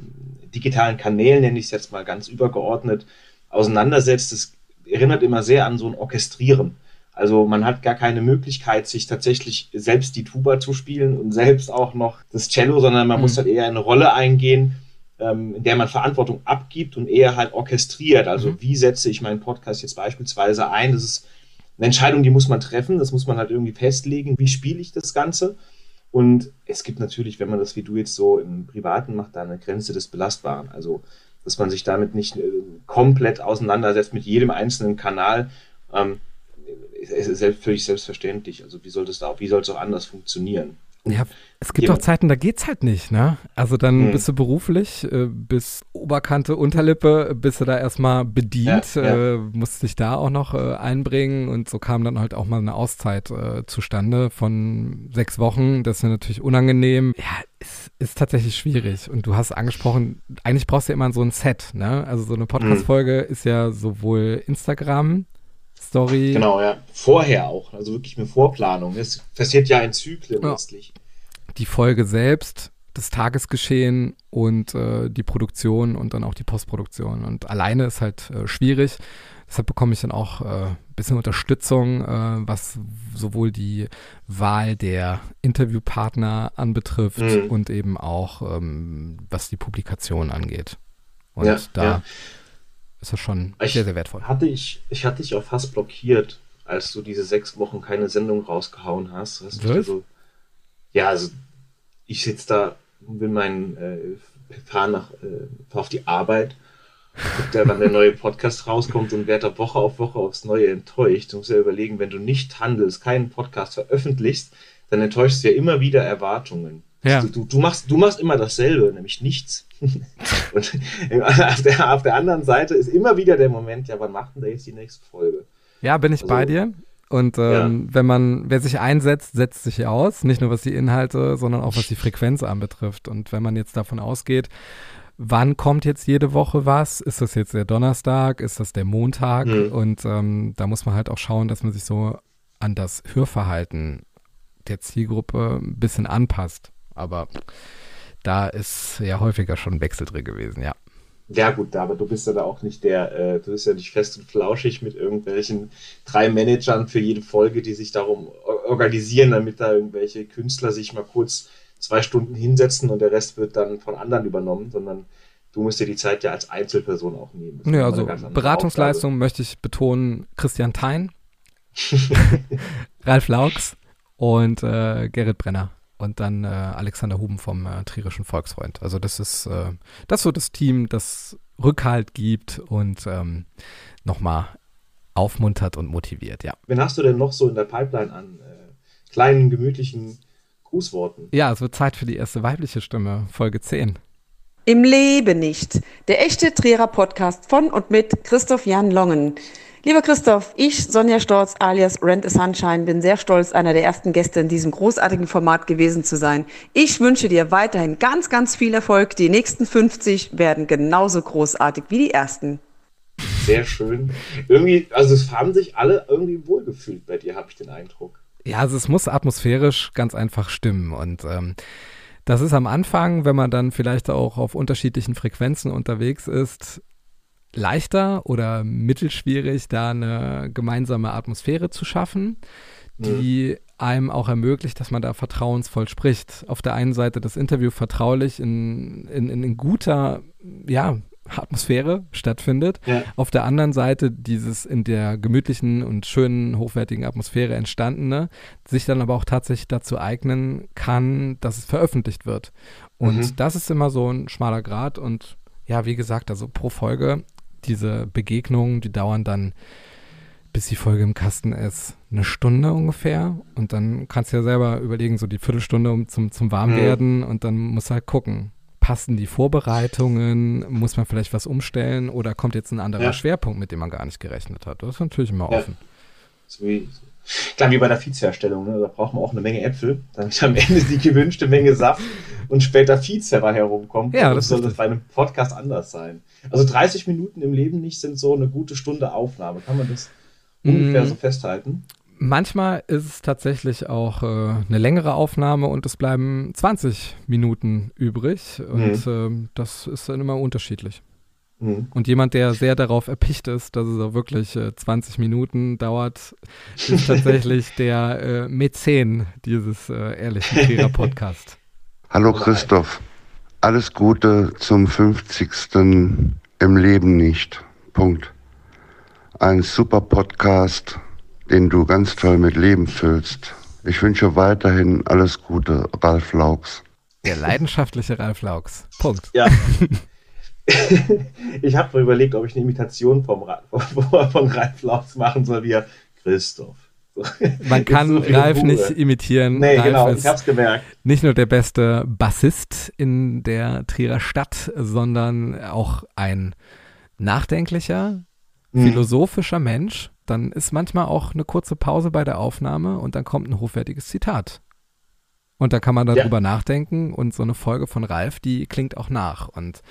digitalen Kanälen, nenne ich es jetzt mal ganz übergeordnet, auseinandersetzt. Das erinnert immer sehr an so ein Orchestrieren. Also man hat gar keine Möglichkeit, sich tatsächlich selbst die Tuba zu spielen und selbst auch noch das Cello, sondern man Mhm. muss halt eher eine Rolle eingehen, ähm, in der man Verantwortung abgibt und eher halt orchestriert. Also Mhm. wie setze ich meinen Podcast jetzt beispielsweise ein? Das ist eine Entscheidung, die muss man treffen, das muss man halt irgendwie festlegen. Wie spiele ich das Ganze? Und es gibt natürlich, wenn man das wie du jetzt so im Privaten macht, da eine Grenze des Belastbaren. Also, dass man sich damit nicht äh, komplett auseinandersetzt mit jedem einzelnen Kanal, ähm, ist, ist völlig selbstverständlich. Also, wie soll das da auch, wie soll es auch anders funktionieren? Ja, es gibt auch Zeiten, da geht's halt nicht, ne? Also dann Mhm. bist du beruflich, äh, bis Oberkante, Unterlippe, bist du da erstmal bedient, Ja, ja. Äh, musst dich da auch noch äh, einbringen und so kam dann halt auch mal eine Auszeit äh, zustande von sechs Wochen. Das ist natürlich unangenehm. Ja, es ist tatsächlich schwierig. Und du hast angesprochen, eigentlich brauchst du ja immer so ein Set, ne? Also so eine Podcast-Folge ist ja sowohl Instagram, Story, Genau, ja. Vorher auch, also wirklich eine Vorplanung. Es passiert ja in Zyklen Ja. letztlich. die Folge selbst, das Tagesgeschehen und äh, die Produktion und dann auch die Postproduktion. Und alleine ist halt äh, schwierig. Deshalb bekomme ich dann auch äh, ein bisschen Unterstützung, äh, was sowohl die Wahl der Interviewpartner anbetrifft Mhm. und eben auch ähm, was die Publikation angeht. Und Ja, da ja. Ist das schon Ich sehr, sehr wertvoll. Hatte ich, ich hatte dich auch fast blockiert, als du diese sechs Wochen keine Sendung rausgehauen hast. hast du Was? so, ja, also ich sitze da und will meinen äh, fahren nach äh, fahr auf die Arbeit, guck da, wann der neue Podcast rauskommt und werde da Woche auf Woche aufs Neue enttäuscht. Du musst ja überlegen, wenn du nicht handelst, keinen Podcast veröffentlichst, dann enttäuschst du ja immer wieder Erwartungen. Ja. Du, du, du, machst, du machst immer dasselbe, nämlich nichts. und auf der, auf der anderen Seite ist immer wieder der Moment, ja, wann macht denn der jetzt die nächste Folge? Ja, bin ich also, bei dir. Und ähm, ja. wenn man, wer sich einsetzt, setzt sich aus. Nicht nur was die Inhalte, sondern auch was die Frequenz anbetrifft. Und wenn man jetzt davon ausgeht, wann kommt jetzt jede Woche was? Ist das jetzt der Donnerstag? Ist das der Montag? Mhm. Und ähm, da muss man halt auch schauen, dass man sich so an das Hörverhalten der Zielgruppe ein bisschen anpasst. Aber da ist ja häufiger schon ein Wechsel drin gewesen, ja. Ja, gut, aber du bist ja da auch nicht der, äh, du bist ja nicht fest und flauschig mit irgendwelchen drei Managern für jede Folge, die sich darum organisieren, damit da irgendwelche Künstler sich mal kurz zwei Stunden hinsetzen und der Rest wird dann von anderen übernommen, sondern du musst dir die Zeit ja als Einzelperson auch nehmen. Ja, also Beratungsleistung Aufgabe. möchte ich betonen, Christian Thein, Ralf Laux und äh, Gerrit Brenner und dann äh, Alexander Huben vom äh, Trierischen Volksfreund. Also das ist äh, das so das Team, das Rückhalt gibt und ähm, nochmal aufmuntert und motiviert, ja. Wen hast du denn noch so in der Pipeline an äh, kleinen, gemütlichen Grußworten? Ja, es wird Zeit für die erste weibliche Stimme, Folge 10. Im Leben nicht. Der echte Trierer Podcast von und mit Christoph Jan Longen. Lieber Christoph, ich, Sonja Storz alias Rent a Sunshine, bin sehr stolz, einer der ersten Gäste in diesem großartigen Format gewesen zu sein. Ich wünsche dir weiterhin ganz, ganz viel Erfolg. Die nächsten 50 werden genauso großartig wie die ersten. Sehr schön. Irgendwie, also es haben sich alle irgendwie wohlgefühlt bei dir, habe ich den Eindruck. Ja, also es muss atmosphärisch ganz einfach stimmen und ähm, das ist am Anfang, wenn man dann vielleicht auch auf unterschiedlichen Frequenzen unterwegs ist, leichter oder mittelschwierig, da eine gemeinsame Atmosphäre zu schaffen, die mhm. einem auch ermöglicht, dass man da vertrauensvoll spricht. Auf der einen Seite das Interview vertraulich in, in, in guter, ja, Atmosphäre stattfindet. Ja. Auf der anderen Seite dieses in der gemütlichen und schönen, hochwertigen Atmosphäre entstandene, sich dann aber auch tatsächlich dazu eignen kann, dass es veröffentlicht wird. Und mhm. das ist immer so ein schmaler Grad und ja, wie gesagt, also pro Folge diese Begegnungen, die dauern dann, bis die Folge im Kasten ist, eine Stunde ungefähr. Und dann kannst du ja selber überlegen, so die Viertelstunde um zum, zum Warmwerden. Mhm. Und dann musst du halt gucken, passen die Vorbereitungen, muss man vielleicht was umstellen oder kommt jetzt ein anderer ja. Schwerpunkt, mit dem man gar nicht gerechnet hat. Das ist natürlich immer ja. offen. So wie, Klar, wie bei der Viehzerstellung, ne? da braucht man auch eine Menge Äpfel, damit am Ende die gewünschte Menge Saft und später Viehzerrer herumkommt. Ja, das soll das bei einem Podcast anders sein. Also 30 Minuten im Leben nicht sind so eine gute Stunde Aufnahme. Kann man das mm. ungefähr so festhalten? Manchmal ist es tatsächlich auch äh, eine längere Aufnahme und es bleiben 20 Minuten übrig. Und mhm. äh, das ist dann immer unterschiedlich. Mhm. Und jemand, der sehr darauf erpicht ist, dass es auch wirklich äh, 20 Minuten dauert, ist tatsächlich der äh, Mäzen dieses äh, ehrlichen Trierer Podcast. Hallo Christoph, alles Gute zum 50. im Leben nicht. Punkt. Ein super Podcast, den du ganz toll mit Leben füllst. Ich wünsche weiterhin alles Gute, Ralf Laux. Der leidenschaftliche Ralf Laux. Punkt. Ja. ich habe überlegt, ob ich eine Imitation vom Ra von Ralf Lautz machen soll, wie er Christoph. Man kann so Ralf Ruhe. nicht imitieren. Nee, Ralf genau, ich hab's gemerkt. Nicht nur der beste Bassist in der Trierer Stadt, sondern auch ein nachdenklicher, hm. philosophischer Mensch. Dann ist manchmal auch eine kurze Pause bei der Aufnahme und dann kommt ein hochwertiges Zitat. Und da kann man darüber ja. nachdenken und so eine Folge von Ralf, die klingt auch nach. Und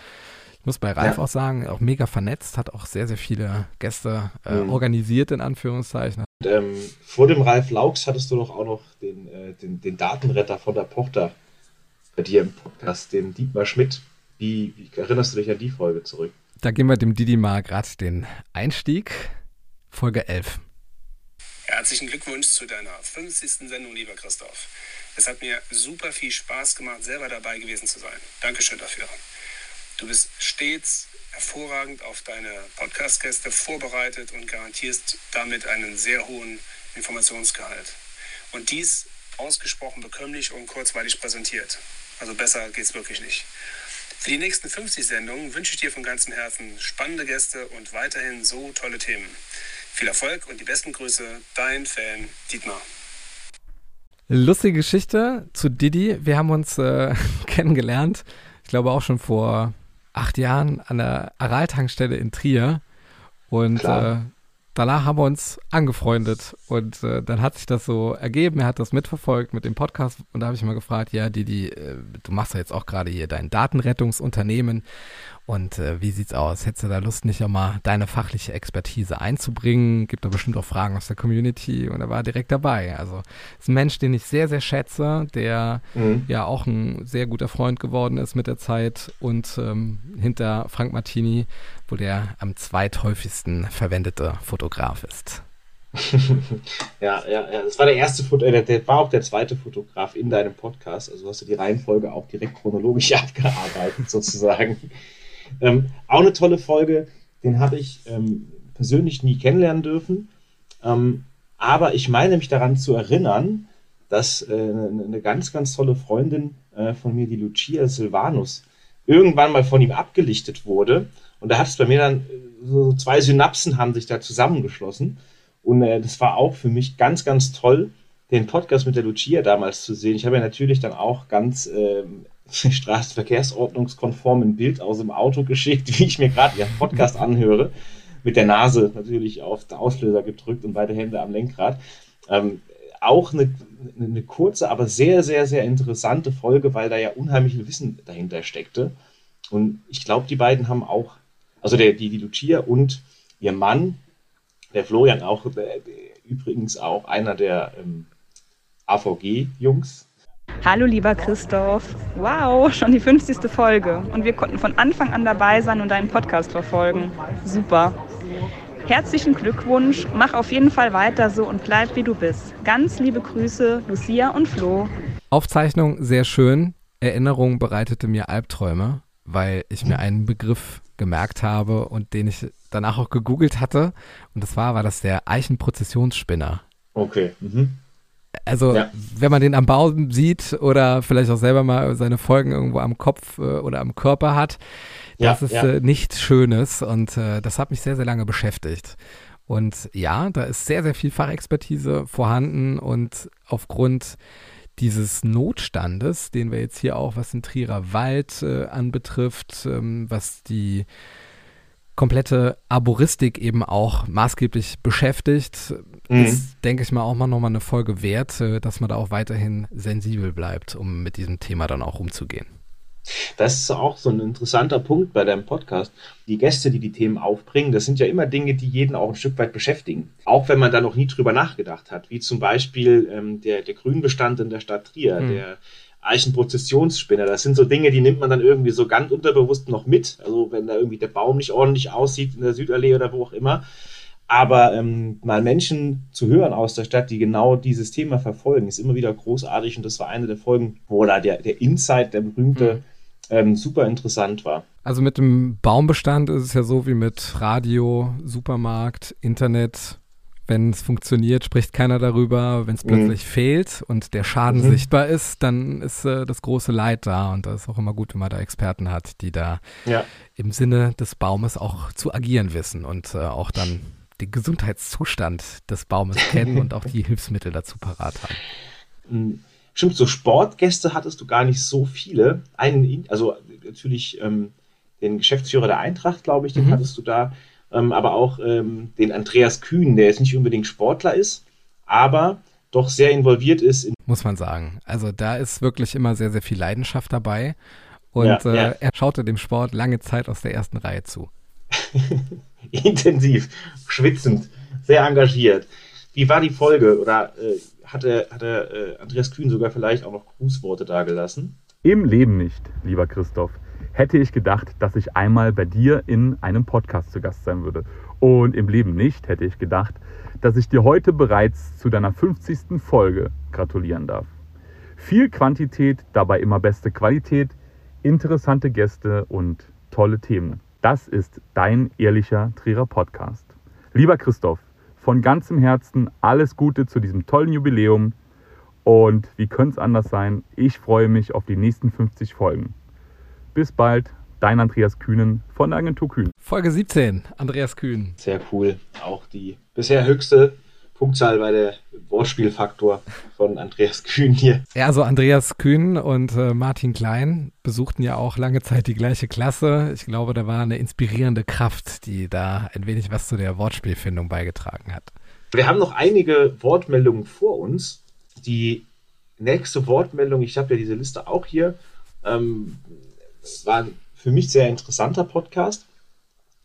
muss bei Ralf ja. auch sagen, auch mega vernetzt, hat auch sehr, sehr viele Gäste äh, mhm. organisiert, in Anführungszeichen. Und, ähm, vor dem Ralf Laux hattest du doch auch noch den, äh, den, den, Datenretter von der Pochter bei dir im Podcast, den Dietmar Schmidt. Wie, wie erinnerst du dich an die Folge zurück? Da gehen wir dem Didi mal gerade den Einstieg. Folge 11. Herzlichen Glückwunsch zu deiner 50. Sendung, lieber Christoph. Es hat mir super viel Spaß gemacht, selber dabei gewesen zu sein. Dankeschön dafür. Du bist stets hervorragend auf deine Podcast-Gäste vorbereitet und garantierst damit einen sehr hohen Informationsgehalt. Und dies ausgesprochen bekömmlich und kurzweilig präsentiert. Also besser geht's wirklich nicht. Für die nächsten 50 Sendungen wünsche ich dir von ganzem Herzen spannende Gäste und weiterhin so tolle Themen. Viel Erfolg und die besten Grüße, dein Fan Dietmar. Lustige Geschichte zu Didi. Wir haben uns äh, kennengelernt, ich glaube auch schon vor acht Jahren an der Aral-Tankstelle in Trier. Und äh, danach haben wir uns angefreundet. Und äh, dann hat sich das so ergeben. Er hat das mitverfolgt mit dem Podcast. Und da habe ich mal gefragt, ja, Didi, äh, du machst ja jetzt auch gerade hier dein Datenrettungsunternehmen. Und äh, wie sieht's aus? Hättest du da Lust, nicht auch mal deine fachliche Expertise einzubringen? Gibt da bestimmt auch Fragen aus der Community und er war direkt dabei. Also ist ein Mensch, den ich sehr, sehr schätze, der mhm. ja auch ein sehr guter Freund geworden ist mit der Zeit und ähm, hinter Frank Martini, wo der am zweithäufigsten verwendete Fotograf ist. ja, ja, ja, das war der erste Foto, äh, der war auch der zweite Fotograf in deinem Podcast. Also hast du die Reihenfolge auch direkt chronologisch abgearbeitet, sozusagen. Ähm, auch eine tolle Folge, den habe ich ähm, persönlich nie kennenlernen dürfen. Ähm, aber ich meine mich daran zu erinnern, dass äh, eine ganz, ganz tolle Freundin äh, von mir, die Lucia Silvanus, irgendwann mal von ihm abgelichtet wurde. Und da hat es bei mir dann so zwei Synapsen haben sich da zusammengeschlossen. Und äh, das war auch für mich ganz, ganz toll, den Podcast mit der Lucia damals zu sehen. Ich habe ja natürlich dann auch ganz ähm, straßenverkehrsordnungskonform ein Bild aus dem Auto geschickt, wie ich mir gerade ihren Podcast anhöre. Mit der Nase natürlich auf den Auslöser gedrückt und beide Hände am Lenkrad. Ähm, auch eine, eine kurze, aber sehr, sehr, sehr interessante Folge, weil da ja unheimlich Wissen dahinter steckte. Und ich glaube, die beiden haben auch, also der, die, die Lucia und ihr Mann, der Florian, auch der, der, übrigens auch einer der ähm, AVG-Jungs, Hallo lieber Christoph. Wow, schon die 50. Folge. Und wir konnten von Anfang an dabei sein und deinen Podcast verfolgen. Super. Herzlichen Glückwunsch, mach auf jeden Fall weiter so und bleib wie du bist. Ganz liebe Grüße, Lucia und Flo. Aufzeichnung sehr schön. Erinnerung bereitete mir Albträume, weil ich mir einen Begriff gemerkt habe und den ich danach auch gegoogelt hatte. Und das war, war das der Eichenprozessionsspinner. Okay. Mhm also ja. wenn man den am Baum sieht oder vielleicht auch selber mal seine Folgen irgendwo am Kopf äh, oder am Körper hat, das ja, ist ja. Äh, nichts Schönes und äh, das hat mich sehr, sehr lange beschäftigt. Und ja, da ist sehr, sehr viel Fachexpertise vorhanden und aufgrund dieses Notstandes, den wir jetzt hier auch, was den Trierer Wald äh, anbetrifft, ähm, was die komplette Arboristik eben auch maßgeblich beschäftigt, mhm. ist, denke ich mal, auch mal nochmal eine Folge wert, äh, dass man da auch weiterhin sensibel bleibt, um mit diesem Thema dann auch umzugehen. Das ist auch so ein interessanter Punkt bei deinem Podcast. Die Gäste, die die Themen aufbringen, das sind ja immer Dinge, die jeden auch ein Stück weit beschäftigen. Auch wenn man da noch nie drüber nachgedacht hat, wie zum Beispiel ähm, der, der Grünbestand in der Stadt Trier, mhm. der Eichenprozessionsspinner. Das sind so Dinge, die nimmt man dann irgendwie so ganz unterbewusst noch mit. Also wenn da irgendwie der Baum nicht ordentlich aussieht in der Südallee oder wo auch immer. Aber ähm, mal Menschen zu hören aus der Stadt, die genau dieses Thema verfolgen, ist immer wieder großartig. Und das war eine der Folgen, wo da der, der Insight, der berühmte, mhm. Ähm, super interessant war. Also mit dem Baumbestand ist es ja so wie mit Radio, Supermarkt, Internet, wenn es funktioniert, spricht keiner darüber. Wenn es mhm. plötzlich mhm. fehlt und der Schaden mhm. sichtbar ist, dann ist äh, das große Leid da. Und da ist auch immer gut, wenn man da Experten hat, die da ja. im Sinne des Baumes auch zu agieren wissen und äh, auch dann den Gesundheitszustand des Baumes kennen und auch die Hilfsmittel dazu parat haben. Mhm. Stimmt, so Sportgäste hattest du gar nicht so viele. Einen, also natürlich ähm, den Geschäftsführer der Eintracht, glaube ich, den mhm. hattest du da ähm, aber auch ähm, den Andreas Kühn, der jetzt nicht unbedingt Sportler ist, aber doch sehr involviert ist. Muss man sagen. Also da ist wirklich immer sehr, sehr viel Leidenschaft dabei. Und ja, äh, ja. er schaute dem Sport lange Zeit aus der ersten Reihe zu. Intensiv, schwitzend, sehr engagiert. Wie war die Folge? Oder äh, hatte, hatte äh, Andreas Kühn sogar vielleicht auch noch Grußworte dagelassen? Im Leben nicht, lieber Christoph hätte ich gedacht, dass ich einmal bei dir in einem Podcast zu Gast sein würde. Und im Leben nicht hätte ich gedacht, dass ich dir heute bereits zu deiner 50. Folge gratulieren darf. Viel Quantität, dabei immer beste Qualität, interessante Gäste und tolle Themen. Das ist dein ehrlicher Trierer Podcast. Lieber Christoph, von ganzem Herzen alles Gute zu diesem tollen Jubiläum. Und wie könnte es anders sein? Ich freue mich auf die nächsten 50 Folgen. Bis bald, dein Andreas Kühnen von der Agentur Kühn. Folge 17, Andreas Kühn. Sehr cool. Auch die bisher höchste Punktzahl bei der Wortspielfaktor von Andreas Kühn hier. Ja, also Andreas Kühn und äh, Martin Klein besuchten ja auch lange Zeit die gleiche Klasse. Ich glaube, da war eine inspirierende Kraft, die da ein wenig was zu der Wortspielfindung beigetragen hat. Wir haben noch einige Wortmeldungen vor uns. Die nächste Wortmeldung, ich habe ja diese Liste auch hier, ähm, war für mich sehr interessanter Podcast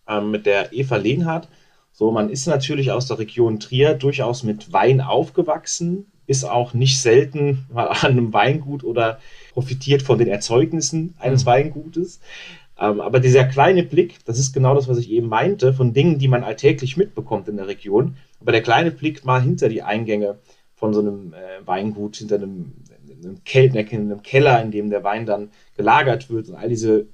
ähm, mit der Eva Lehnhardt. So, man ist natürlich aus der Region Trier durchaus mit Wein aufgewachsen, ist auch nicht selten mal an einem Weingut oder profitiert von den Erzeugnissen eines mhm. Weingutes. Ähm, aber dieser kleine Blick, das ist genau das, was ich eben meinte, von Dingen, die man alltäglich mitbekommt in der Region. Aber der kleine Blick mal hinter die Eingänge von so einem äh, Weingut, hinter einem, einem, Kel in einem Keller, in dem der Wein dann gelagert wird und all diese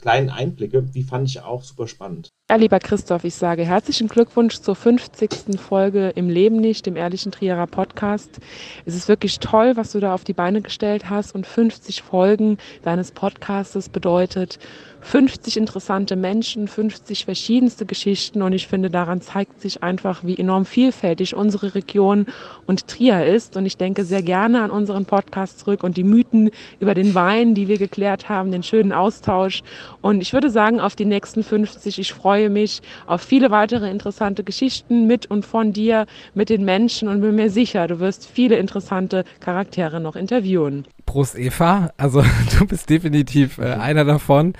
kleinen Einblicke, die fand ich auch super spannend. Ja, lieber Christoph, ich sage herzlichen Glückwunsch zur 50. Folge im Leben nicht, dem ehrlichen Trierer Podcast. Es ist wirklich toll, was du da auf die Beine gestellt hast und 50 Folgen deines Podcastes bedeutet 50 interessante Menschen, 50 verschiedenste Geschichten und ich finde, daran zeigt sich einfach, wie enorm vielfältig unsere Region und Trier ist und ich denke sehr gerne an unseren Podcast zurück und die Mythen über den Wein, die wir geklärt haben, den schönen Austausch und ich würde sagen, auf die nächsten 50, ich freue mich auf viele weitere interessante Geschichten mit und von dir, mit den Menschen und bin mir sicher, du wirst viele interessante Charaktere noch interviewen. Prost Eva. Also du bist definitiv äh, einer davon.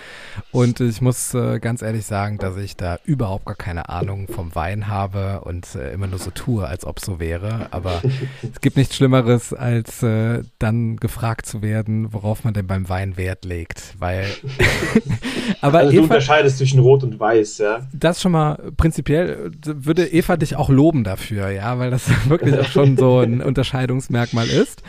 Und ich muss äh, ganz ehrlich sagen, dass ich da überhaupt gar keine Ahnung vom Wein habe und äh, immer nur so tue, als ob so wäre. Aber es gibt nichts Schlimmeres, als äh, dann gefragt zu werden, worauf man denn beim Wein Wert legt. Weil. aber also Eva, du unterscheidest zwischen Rot und Weiß, ja. Das schon mal prinzipiell würde Eva dich auch loben dafür, ja, weil das wirklich auch schon so ein Unterscheidungsmerkmal ist.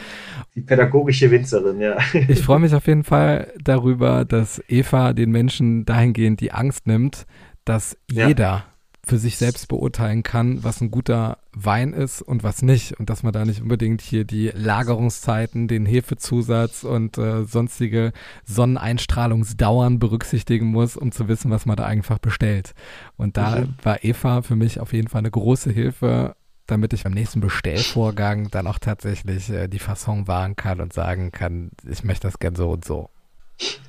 Die pädagogische Winzerin, ja. Ich freue mich auf jeden Fall darüber, dass Eva den Menschen dahingehend die Angst nimmt, dass ja. jeder für sich selbst beurteilen kann, was ein guter Wein ist und was nicht. Und dass man da nicht unbedingt hier die Lagerungszeiten, den Hefezusatz und äh, sonstige Sonneneinstrahlungsdauern berücksichtigen muss, um zu wissen, was man da einfach bestellt. Und da mhm. war Eva für mich auf jeden Fall eine große Hilfe, damit ich beim nächsten Bestellvorgang dann auch tatsächlich äh, die Fasson wahren kann und sagen kann, ich möchte das gern so und so.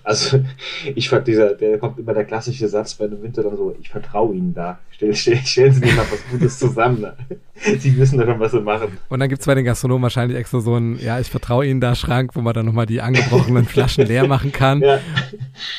Also ich fand dieser, der kommt immer der klassische Satz bei einem Winter dann so, ich vertraue Ihnen da. Stell, stell, stellen Sie mir mal was Gutes zusammen. Sie wissen doch schon, was Sie machen. Und dann gibt es bei den Gastronomen wahrscheinlich extra so einen, ja, ich vertraue Ihnen da Schrank, wo man dann nochmal die angebrochenen Flaschen leer machen kann. Ja.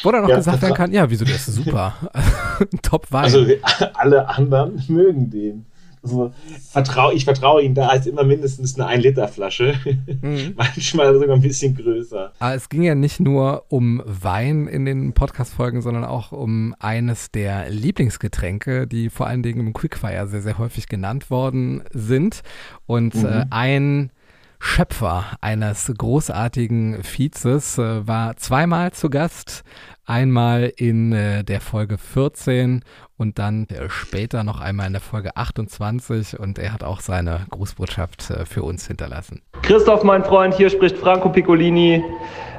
Wo dann auch ja, gesagt werden kann, ja, wieso, der ist super. Top Wein. Also alle anderen mögen den. Also, vertrau, ich vertraue Ihnen, da ist immer mindestens eine 1-Liter-Flasche. Mhm. Manchmal sogar ein bisschen größer. Aber es ging ja nicht nur um Wein in den Podcast-Folgen, sondern auch um eines der Lieblingsgetränke, die vor allen Dingen im Quickfire sehr, sehr häufig genannt worden sind. Und mhm. äh, ein Schöpfer eines großartigen Vizes äh, war zweimal zu Gast Einmal in äh, der Folge 14 und dann äh, später noch einmal in der Folge 28 und er hat auch seine Grußbotschaft äh, für uns hinterlassen. Christoph, mein Freund, hier spricht Franco Piccolini.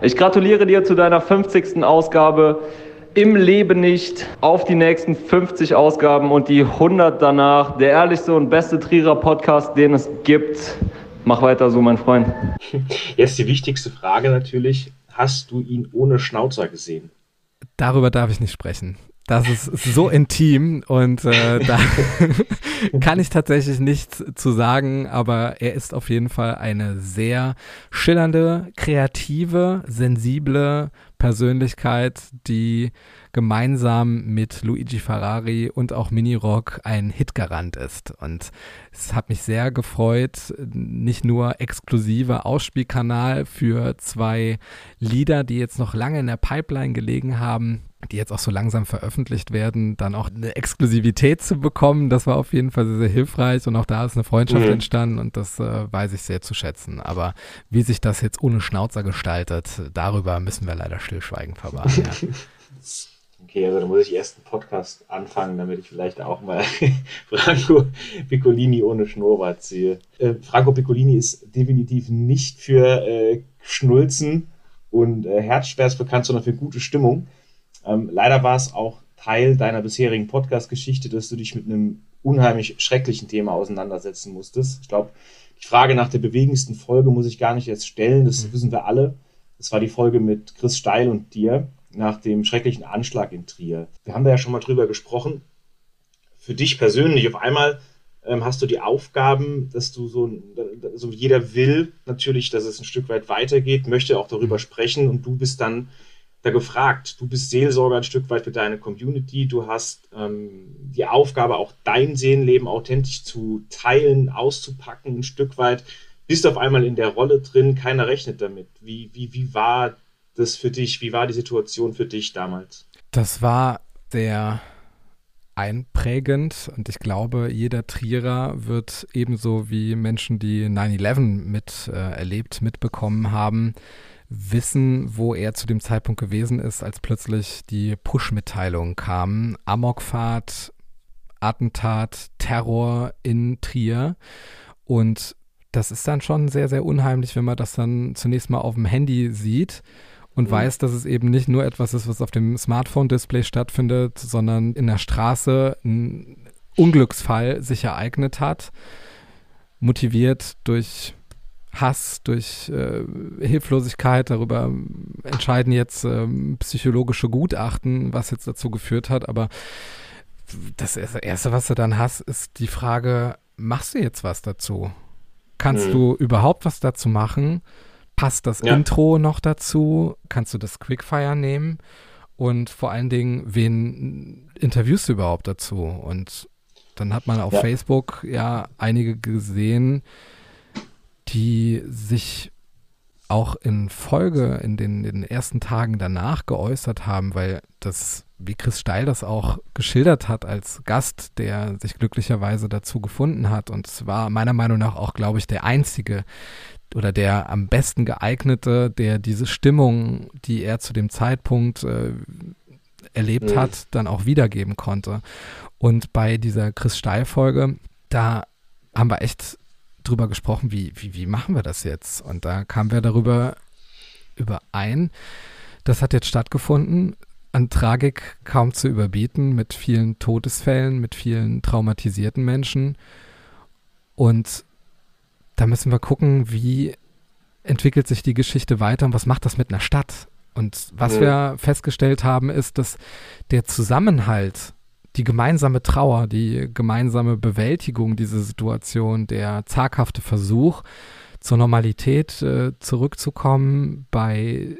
Ich gratuliere dir zu deiner 50. Ausgabe. Im Leben nicht auf die nächsten 50 Ausgaben und die 100 danach. Der ehrlichste und beste Trierer Podcast, den es gibt. Mach weiter so, mein Freund. Jetzt die wichtigste Frage natürlich. Hast du ihn ohne Schnauzer gesehen? Darüber darf ich nicht sprechen. Das ist so intim und äh, da kann ich tatsächlich nichts zu sagen, aber er ist auf jeden Fall eine sehr schillernde, kreative, sensible Persönlichkeit, die gemeinsam mit Luigi Ferrari und auch Minirock ein Hitgarant ist. Und es hat mich sehr gefreut, nicht nur exklusiver Ausspielkanal für zwei Lieder, die jetzt noch lange in der Pipeline gelegen haben, die jetzt auch so langsam veröffentlicht werden, dann auch eine Exklusivität zu bekommen. Das war auf jeden Fall sehr, sehr hilfreich und auch da ist eine Freundschaft mhm. entstanden und das äh, weiß ich sehr zu schätzen. Aber wie sich das jetzt ohne Schnauzer gestaltet, darüber müssen wir leider stillschweigen verwahren. Ja. Okay, also da muss ich erst einen Podcast anfangen, damit ich vielleicht auch mal Franco Piccolini ohne Schnurrbart ziehe. Äh, Franco Piccolini ist definitiv nicht für äh, Schnulzen und äh, Herzschmerz bekannt, sondern für gute Stimmung. Ähm, leider war es auch Teil deiner bisherigen Podcast-Geschichte, dass du dich mit einem unheimlich schrecklichen Thema auseinandersetzen musstest. Ich glaube, die Frage nach der bewegendsten Folge muss ich gar nicht jetzt stellen, das mhm. wissen wir alle. Das war die Folge mit Chris Steil und dir nach dem schrecklichen Anschlag in Trier. Wir haben da ja schon mal drüber gesprochen. Für dich persönlich, auf einmal ähm, hast du die Aufgaben, dass du so, so jeder will natürlich, dass es ein Stück weit weitergeht, möchte auch darüber sprechen und du bist dann da gefragt. Du bist Seelsorger ein Stück weit für deine Community. Du hast ähm, die Aufgabe, auch dein Seelenleben authentisch zu teilen, auszupacken, ein Stück weit. Bist auf einmal in der Rolle drin, keiner rechnet damit. Wie, wie, wie war das für dich? Wie war die Situation für dich damals? Das war sehr einprägend und ich glaube, jeder Trierer wird ebenso wie Menschen, die 9-11 mit äh, mitbekommen haben, wissen, wo er zu dem Zeitpunkt gewesen ist, als plötzlich die Push-Mitteilung kam. Amokfahrt, Attentat, Terror in Trier. Und das ist dann schon sehr, sehr unheimlich, wenn man das dann zunächst mal auf dem Handy sieht und mhm. weiß, dass es eben nicht nur etwas ist, was auf dem Smartphone-Display stattfindet, sondern in der Straße ein Unglücksfall sich ereignet hat, motiviert durch Hass, durch äh, Hilflosigkeit. Darüber entscheiden jetzt äh, psychologische Gutachten, was jetzt dazu geführt hat. Aber das Erste, was du dann hast, ist die Frage, machst du jetzt was dazu? Kannst mhm. du überhaupt was dazu machen? Passt das ja. Intro noch dazu? Kannst du das Quickfire nehmen? Und vor allen Dingen, wen interviewst du überhaupt dazu? Und dann hat man auf ja. Facebook ja einige gesehen, die sich auch in Folge in den, in den, ersten Tagen danach geäußert haben, weil das, wie Chris Steil das auch geschildert hat als Gast, der sich glücklicherweise dazu gefunden hat. Und es war meiner Meinung nach auch, glaube ich, der einzige oder der am besten geeignete, der diese Stimmung, die er zu dem Zeitpunkt äh, erlebt mhm. hat, dann auch wiedergeben konnte. Und bei dieser Chris Steil-Folge, da haben wir echt drüber gesprochen, wie, wie, wie machen wir das jetzt? Und da kamen wir darüber überein. Das hat jetzt stattgefunden. An Tragik kaum zu überbieten, mit vielen Todesfällen, mit vielen traumatisierten Menschen. Und da müssen wir gucken, wie entwickelt sich die Geschichte weiter und was macht das mit einer Stadt? Und was mhm. wir festgestellt haben, ist, dass der Zusammenhalt die gemeinsame Trauer, die gemeinsame Bewältigung dieser Situation, der zaghafte Versuch, zur Normalität äh, zurückzukommen bei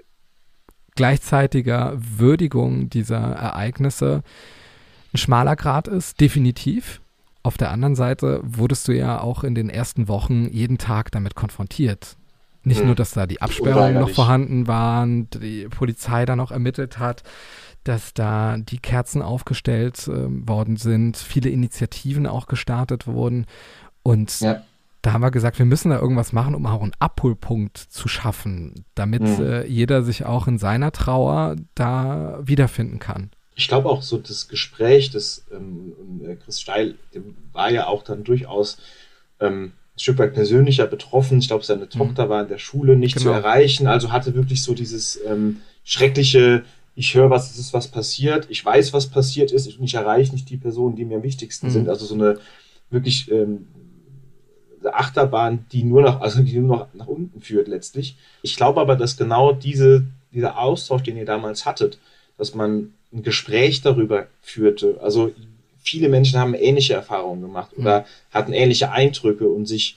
gleichzeitiger Würdigung dieser Ereignisse ein schmaler Grad ist, definitiv. Auf der anderen Seite wurdest du ja auch in den ersten Wochen jeden Tag damit konfrontiert. Nicht hm. nur, dass da die Absperrungen noch vorhanden waren, die Polizei da noch ermittelt hat, dass da die Kerzen aufgestellt äh, worden sind, viele Initiativen auch gestartet wurden. Und ja. da haben wir gesagt, wir müssen da irgendwas machen, um auch einen Abholpunkt zu schaffen, damit mhm. äh, jeder sich auch in seiner Trauer da wiederfinden kann. Ich glaube auch so das Gespräch, das ähm, äh, Chris Steil, war ja auch dann durchaus ähm, ein Stück weit persönlicher betroffen. Ich glaube, seine mhm. Tochter war in der Schule nicht genau. zu erreichen, also hatte wirklich so dieses ähm, schreckliche ich höre, was ist, was passiert, ich weiß, was passiert ist und ich erreiche nicht die Personen, die mir am wichtigsten mhm. sind. Also so eine wirklich ähm, eine Achterbahn, die nur noch, also die nur noch nach unten führt letztlich. Ich glaube aber, dass genau diese, dieser Austausch, den ihr damals hattet, dass man ein Gespräch darüber führte. Also viele Menschen haben ähnliche Erfahrungen gemacht oder mhm. hatten ähnliche Eindrücke und sich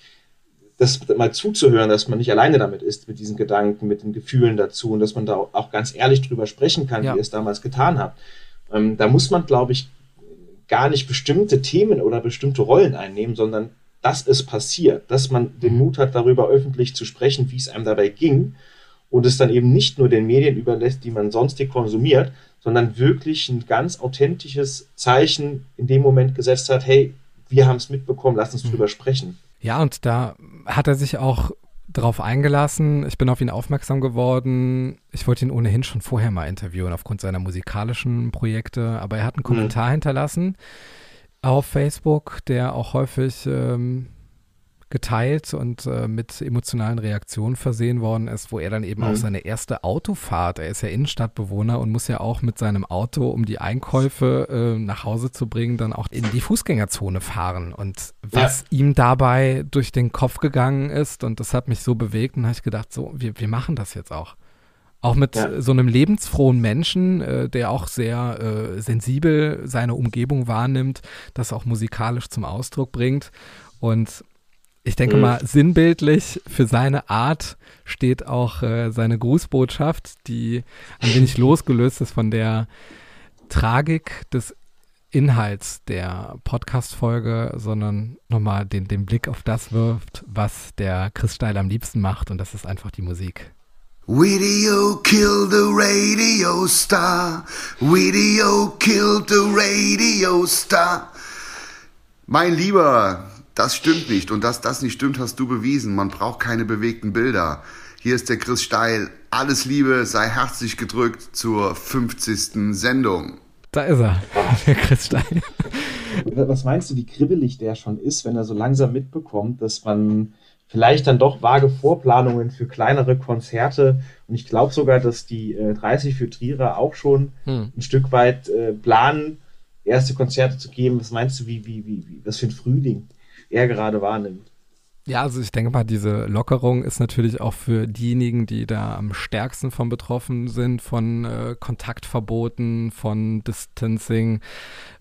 das mal zuzuhören, dass man nicht alleine damit ist, mit diesen Gedanken, mit den Gefühlen dazu und dass man da auch ganz ehrlich drüber sprechen kann, ja. wie ihr es damals getan habt. Ähm, da muss man, glaube ich, gar nicht bestimmte Themen oder bestimmte Rollen einnehmen, sondern dass es passiert, dass man den Mut hat, darüber öffentlich zu sprechen, wie es einem dabei ging und es dann eben nicht nur den Medien überlässt, die man sonst hier konsumiert, sondern wirklich ein ganz authentisches Zeichen in dem Moment gesetzt hat, hey, wir haben es mitbekommen, lass uns mhm. drüber sprechen. Ja, und da hat er sich auch drauf eingelassen. Ich bin auf ihn aufmerksam geworden. Ich wollte ihn ohnehin schon vorher mal interviewen aufgrund seiner musikalischen Projekte, aber er hat einen mhm. Kommentar hinterlassen auf Facebook, der auch häufig ähm, geteilt und äh, mit emotionalen Reaktionen versehen worden ist, wo er dann eben Mhm. auch seine erste Autofahrt, er ist ja Innenstadtbewohner und muss ja auch mit seinem Auto, um die Einkäufe äh, nach Hause zu bringen, dann auch in die Fußgängerzone fahren. Und was ihm dabei durch den Kopf gegangen ist, und das hat mich so bewegt, und habe ich gedacht, so, wir, wir machen das jetzt auch. Auch mit Ja. so einem lebensfrohen Menschen, äh, der auch sehr äh, sensibel seine Umgebung wahrnimmt, das auch musikalisch zum Ausdruck bringt. Und ich denke Mhm. mal, sinnbildlich für seine Art steht auch äh, seine Grußbotschaft, die ein wenig losgelöst ist von der Tragik des Inhalts der Podcast-Folge, sondern nochmal den, den Blick auf das wirft, was der Chris Steil am liebsten macht. Und das ist einfach die Musik. Video killed the radio star. Video killed the radio star. Mein Lieber, das stimmt nicht. Und dass das nicht stimmt, hast du bewiesen. Man braucht keine bewegten Bilder. Hier ist der Chris Steil. Alles Liebe, sei herzlich gedrückt zur 50. Sendung. Da ist er, der Chris Steil. Was meinst du, wie kribbelig der schon ist, wenn er so langsam mitbekommt, dass man vielleicht dann doch vage Vorplanungen für kleinere Konzerte und ich glaube sogar, dass die äh, 30 für Trierer auch schon Hm. ein Stück weit äh, planen, erste Konzerte zu geben. Was meinst du, wie, wie, wie, wie was für ein Frühling er gerade wahrnimmt? Ja, also ich denke mal, diese Lockerung ist natürlich auch für diejenigen, die da am stärksten von betroffen sind, von äh, Kontaktverboten, von Distancing,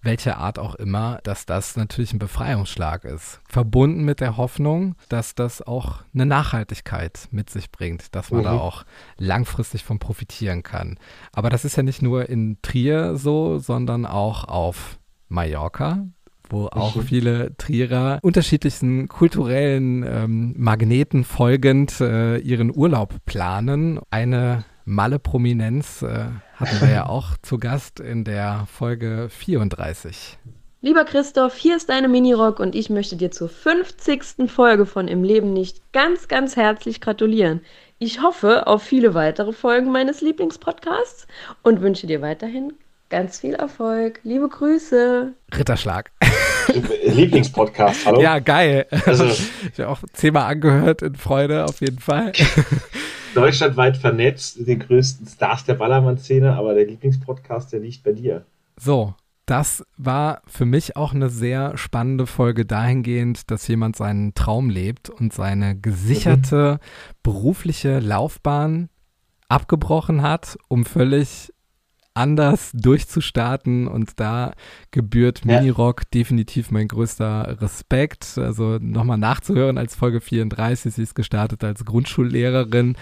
welcher Art auch immer, dass das natürlich ein Befreiungsschlag ist. Verbunden mit der Hoffnung, dass das auch eine Nachhaltigkeit mit sich bringt, dass man da Mhm. auch langfristig von profitieren kann. Aber das ist ja nicht nur in Trier so, sondern auch auf Mallorca, wo auch viele Trierer unterschiedlichsten kulturellen ähm, Magneten folgend äh, ihren Urlaub planen. Eine Malle-Prominenz äh, hatten wir ja auch zu Gast in der Folge 34. Lieber Christoph, hier ist deine Minirock und ich möchte dir zur 50. Folge von Im Leben nicht ganz, ganz herzlich gratulieren. Ich hoffe auf viele weitere Folgen meines Lieblingspodcasts und wünsche dir weiterhin ganz viel Erfolg. Liebe Grüße. Ritterschlag. Lieblingspodcast, hallo? Ja, geil. Also- ich habe auch zehnmal angehört in Freude auf jeden Fall. Deutschlandweit vernetzt, den größten Stars der Ballermann-Szene, aber der Lieblingspodcast, der liegt bei dir. So, das war für mich auch eine sehr spannende Folge dahingehend, dass jemand seinen Traum lebt und seine gesicherte berufliche Laufbahn abgebrochen hat, um völlig anders durchzustarten und da gebührt Ja. Minirock definitiv mein größter Respekt. Also nochmal nachzuhören als Folge 34, sie ist gestartet als Grundschullehrerin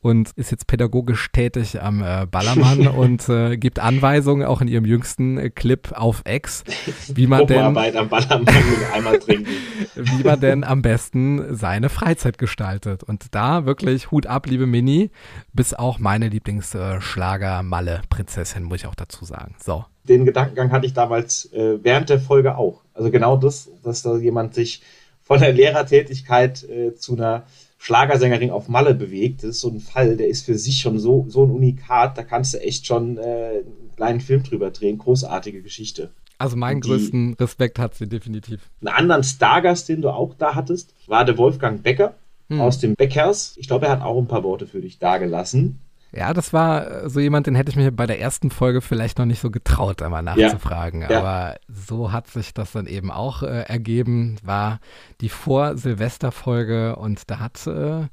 und ist jetzt pädagogisch tätig am äh, Ballermann und äh, gibt Anweisungen auch in ihrem jüngsten äh, Clip auf X, wie man denn am Ballermann einmal trinken. wie man denn am besten seine Freizeit gestaltet. Und da wirklich Hut ab, liebe Mini, bis auch meine Lieblingsschlager Malle Prinzessin, muss ich auch dazu sagen. So. Den Gedankengang hatte ich damals äh, während der Folge auch. Also genau das, dass da jemand sich von der Lehrertätigkeit äh, zu einer Schlagersängerin auf Malle bewegt. Das ist so ein Fall, der ist für sich schon so, so ein Unikat, da kannst du echt schon äh, einen kleinen Film drüber drehen. Großartige Geschichte. Also meinen die- größten Respekt hat sie definitiv. Einen anderen Stargast, den du auch da hattest, war der Wolfgang Becker Hm. aus dem Beckers. Ich glaube, er hat auch ein paar Worte für dich dagelassen. Ja, das war äh, so jemand, den hätte ich mir bei der ersten Folge vielleicht noch nicht so getraut, einmal nachzufragen. Ja. Aber so hat sich das dann eben auch äh, ergeben. War die Vor-Silvester-Folge und da hat äh,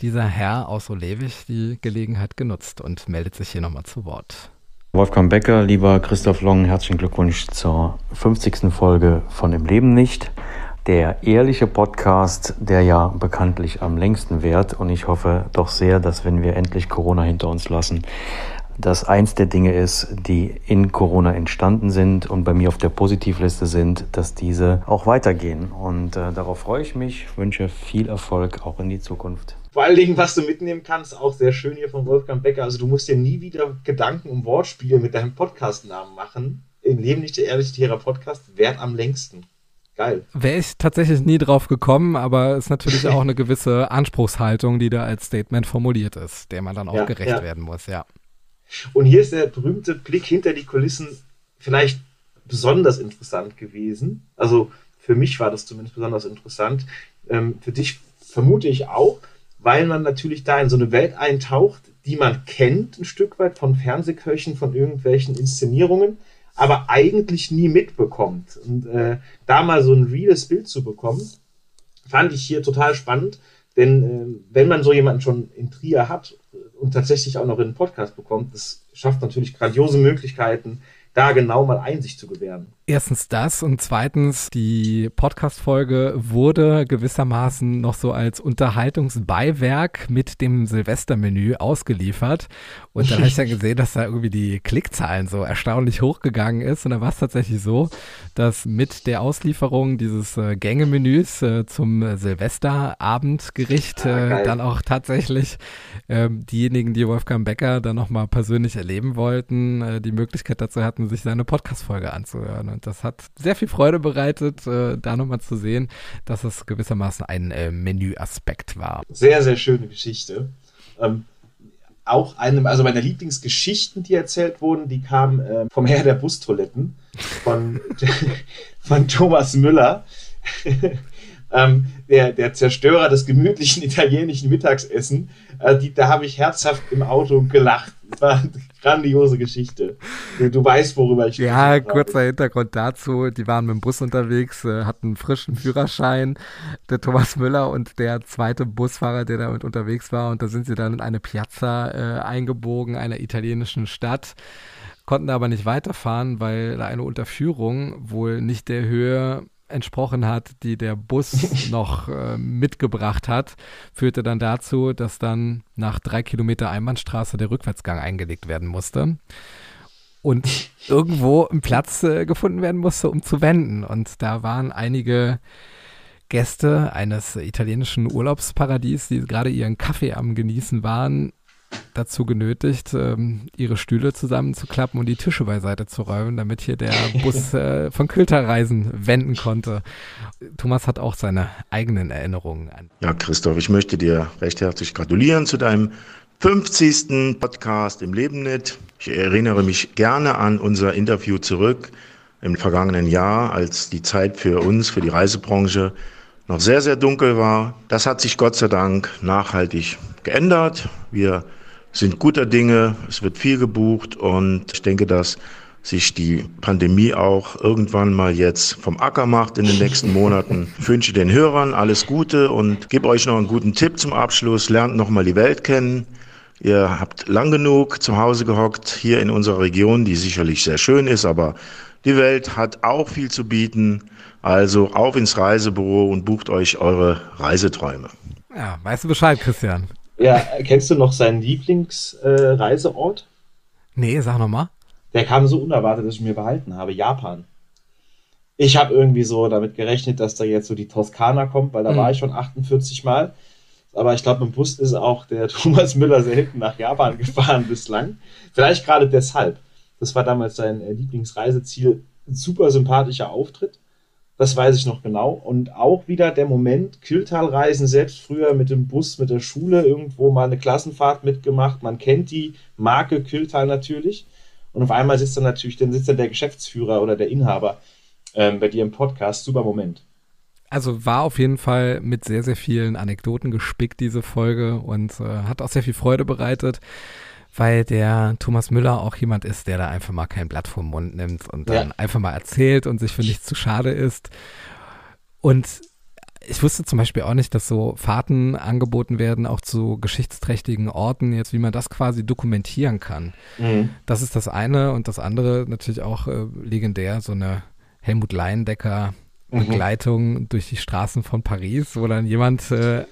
dieser Herr aus Olewig die Gelegenheit genutzt und meldet sich hier nochmal zu Wort. Wolfgang Becker, lieber Christoph Long, herzlichen Glückwunsch zur 50. Folge von Im Leben nicht. Der ehrliche Podcast, der ja bekanntlich am längsten währt. Und ich hoffe doch sehr, dass wenn wir endlich Corona hinter uns lassen, dass eins der Dinge ist, die in Corona entstanden sind und bei mir auf der Positivliste sind, dass diese auch weitergehen. Und äh, darauf freue ich mich, wünsche viel Erfolg auch in die Zukunft. Vor allen Dingen, was du mitnehmen kannst, auch sehr schön hier von Wolfgang Becker. Also du musst dir nie wieder Gedanken um Wortspiele mit deinem Podcastnamen machen. Im Leben nicht der ehrliche Tiere Podcast währt am längsten. Geil. Wäre ich tatsächlich nie drauf gekommen, aber ist natürlich auch eine gewisse Anspruchshaltung, die da als Statement formuliert ist, der man dann auch Ja, gerecht ja. werden muss, ja. Und hier ist der berühmte Blick hinter die Kulissen vielleicht besonders interessant gewesen. Also Für mich war das zumindest besonders interessant. Ähm, für dich vermute ich auch, weil man natürlich da in so eine Welt eintaucht, die man kennt, ein Stück weit von Fernsehköchen, von irgendwelchen Inszenierungen, aber eigentlich nie mitbekommt. Und äh, da mal so ein reales Bild zu bekommen, fand ich hier total spannend. Denn äh, wenn man so jemanden schon in Trier hat und tatsächlich auch noch in einen Podcast bekommt, das schafft natürlich grandiose Möglichkeiten, da genau mal Einsicht zu gewähren. Erstens das und zweitens, die Podcast-Folge wurde gewissermaßen noch so als Unterhaltungsbeiwerk mit dem Silvestermenü ausgeliefert. Und dann habe ich dann gesehen, dass da irgendwie die Klickzahlen so erstaunlich hochgegangen ist. Und da war es tatsächlich so, dass mit der Auslieferung dieses äh, Gängemenüs äh, zum Silvesterabendgericht ah, äh, dann auch tatsächlich ähm, diejenigen, die Wolfgang Becker dann nochmal persönlich erleben wollten, äh, die Möglichkeit dazu hatten, sich seine Podcast-Folge anzuhören. Und das hat sehr viel Freude bereitet, äh, da nochmal zu sehen, dass es gewissermaßen ein äh, Menüaspekt war. Sehr, sehr schöne Geschichte. Ähm, auch eine, also meine Lieblingsgeschichten, die erzählt wurden, die kamen äh, vom Herr der Bustoiletten, von, von Thomas Müller. ähm, der, der Zerstörer des gemütlichen italienischen Mittagsessens. Äh, die, da habe ich herzhaft im Auto gelacht. War grandiose Geschichte. Du, du weißt, worüber ich Ja, kurzer Hintergrund dazu. Die waren mit dem Bus unterwegs, äh, hatten frischen Führerschein, der Thomas Müller und der zweite Busfahrer, der damit unterwegs war. Und da sind sie dann in eine Piazza äh, eingebogen, einer italienischen Stadt konnten aber nicht weiterfahren, weil da eine Unterführung wohl nicht der Höhe entsprochen hat, die der Bus noch äh, mitgebracht hat, führte dann dazu, dass dann nach drei Kilometer Einbahnstraße der Rückwärtsgang eingelegt werden musste und irgendwo ein Platz äh, gefunden werden musste, um zu wenden. Und da waren einige Gäste eines italienischen Urlaubsparadies, die gerade ihren Kaffee am Genießen waren, dazu genötigt, ähm, ihre Stühle zusammenzuklappen und die Tische beiseite zu räumen, damit hier der Bus äh, von Külterreisen wenden konnte. Thomas hat auch seine eigenen Erinnerungen an. Ja, Christoph, ich möchte dir recht herzlich gratulieren zu deinem 50. Podcast im Leben nicht. Ich erinnere mich gerne an unser Interview zurück im vergangenen Jahr, als die Zeit für uns, für die Reisebranche noch sehr, sehr dunkel war. Das hat sich Gott sei Dank nachhaltig geändert. Wir sind guter Dinge, es wird viel gebucht und ich denke, dass sich die Pandemie auch irgendwann mal jetzt vom Acker macht in den nächsten Monaten. Ich wünsche den Hörern alles Gute und gebe euch noch einen guten Tipp zum Abschluss. Lernt nochmal die Welt kennen. Ihr habt lang genug zu Hause gehockt hier in unserer Region, die sicherlich sehr schön ist, aber die Welt hat auch viel zu bieten. Also auf ins Reisebüro und bucht euch eure Reiseträume. Ja, weißt du Bescheid, Christian? Ja, kennst du noch seinen Lieblingsreiseort? Äh, nee, sag nochmal. Der kam so unerwartet, dass ich mir behalten habe. Japan. Ich habe irgendwie so damit gerechnet, dass da jetzt so die Toskana kommt, weil da mhm. war ich schon 48 Mal. Aber ich glaube, im Bus ist auch der Thomas Müller selten nach Japan gefahren bislang. Vielleicht gerade deshalb. Das war damals sein äh, Lieblingsreiseziel. Super sympathischer Auftritt. Das weiß ich noch genau. Und auch wieder der Moment, Kühltalreisen, selbst früher mit dem Bus, mit der Schule irgendwo mal eine Klassenfahrt mitgemacht. Man kennt die Marke Kühltal natürlich. Und auf einmal sitzt dann natürlich, dann sitzt dann der Geschäftsführer oder der Inhaber ähm, bei dir im Podcast. Super Moment. Also war auf jeden Fall mit sehr, sehr vielen Anekdoten gespickt, diese Folge, und äh, hat auch sehr viel Freude bereitet weil der Thomas Müller auch jemand ist, der da einfach mal kein Blatt vom Mund nimmt und dann ja. einfach mal erzählt und sich für nichts zu schade ist. Und ich wusste zum Beispiel auch nicht, dass so Fahrten angeboten werden, auch zu geschichtsträchtigen Orten, jetzt wie man das quasi dokumentieren kann. Mhm. Das ist das eine und das andere natürlich auch äh, legendär, so eine Helmut Leindecker. Begleitung mhm. durch die Straßen von Paris, wo dann jemand äh,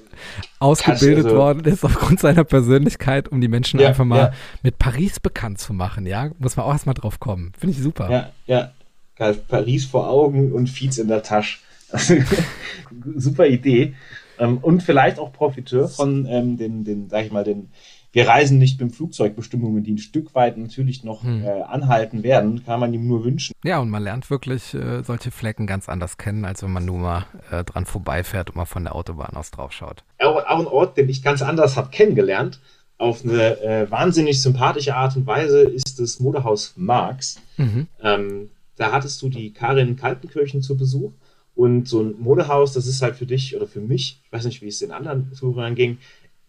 ausgebildet also, worden ist aufgrund seiner Persönlichkeit, um die Menschen ja, einfach mal ja. mit Paris bekannt zu machen, ja? Muss man auch erstmal drauf kommen. Finde ich super. Ja, ja. Geil. Paris vor Augen und Fietz in der Tasche. super Idee. Ähm, und vielleicht auch Profiteur von ähm, den, den, sag ich mal, den wir reisen nicht mit Flugzeugbestimmungen, die ein Stück weit natürlich noch hm. äh, anhalten werden, kann man ihm nur wünschen. Ja, und man lernt wirklich äh, solche Flecken ganz anders kennen, als wenn man nur mal äh, dran vorbeifährt und mal von der Autobahn aus drauf schaut. Auch, auch ein Ort, den ich ganz anders habe kennengelernt, auf eine äh, wahnsinnig sympathische Art und Weise, ist das Modehaus Marx. Mhm. Ähm, da hattest du die Karin Kaltenkirchen zu Besuch Und so ein Modehaus, das ist halt für dich oder für mich, ich weiß nicht, wie es den anderen Zuhörern ging,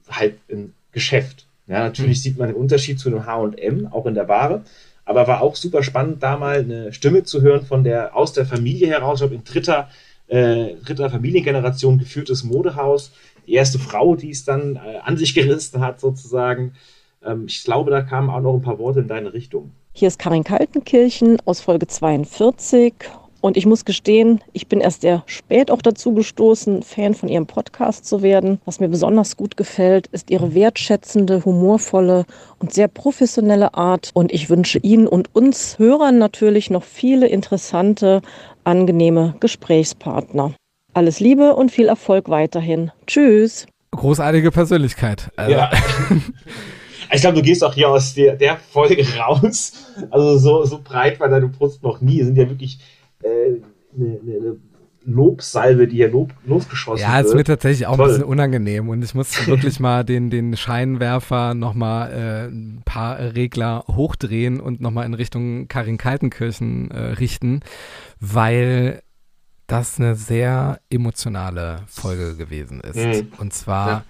halt ein Geschäft. Ja, natürlich mhm. sieht man den Unterschied zu einem H&M, auch in der Ware. Aber war auch super spannend, da mal eine Stimme zu hören von der, aus der Familie heraus, ich glaube, in dritter, äh, dritter Familiengeneration geführtes Modehaus. Die erste Frau, die es dann äh, an sich gerissen hat, sozusagen. Ähm, ich glaube, da kamen auch noch ein paar Worte in deine Richtung. Hier ist Karin Kaltenkirchen aus Folge 42 und ich muss gestehen, ich bin erst sehr spät auch dazu gestoßen, Fan von ihrem Podcast zu werden. Was mir besonders gut gefällt, ist ihre wertschätzende, humorvolle und sehr professionelle Art. Und ich wünsche Ihnen und uns Hörern natürlich noch viele interessante, angenehme Gesprächspartner. Alles Liebe und viel Erfolg weiterhin. Tschüss. Großartige Persönlichkeit. Also. Ja. Ich glaube, du gehst auch hier aus der, der Folge raus. Also so, so breit war deine Brust noch nie. Es sind ja wirklich äh, eine, eine Lobsalve, die hier lob, losgeschossen wird. Ja, ist mir tatsächlich auch Toll. ein bisschen unangenehm und ich muss wirklich mal den, den Scheinwerfer nochmal äh, ein paar Regler hochdrehen und nochmal in Richtung Karin Kaltenkirchen äh, richten, weil das eine sehr emotionale Folge gewesen ist. Mhm. Und zwar ja.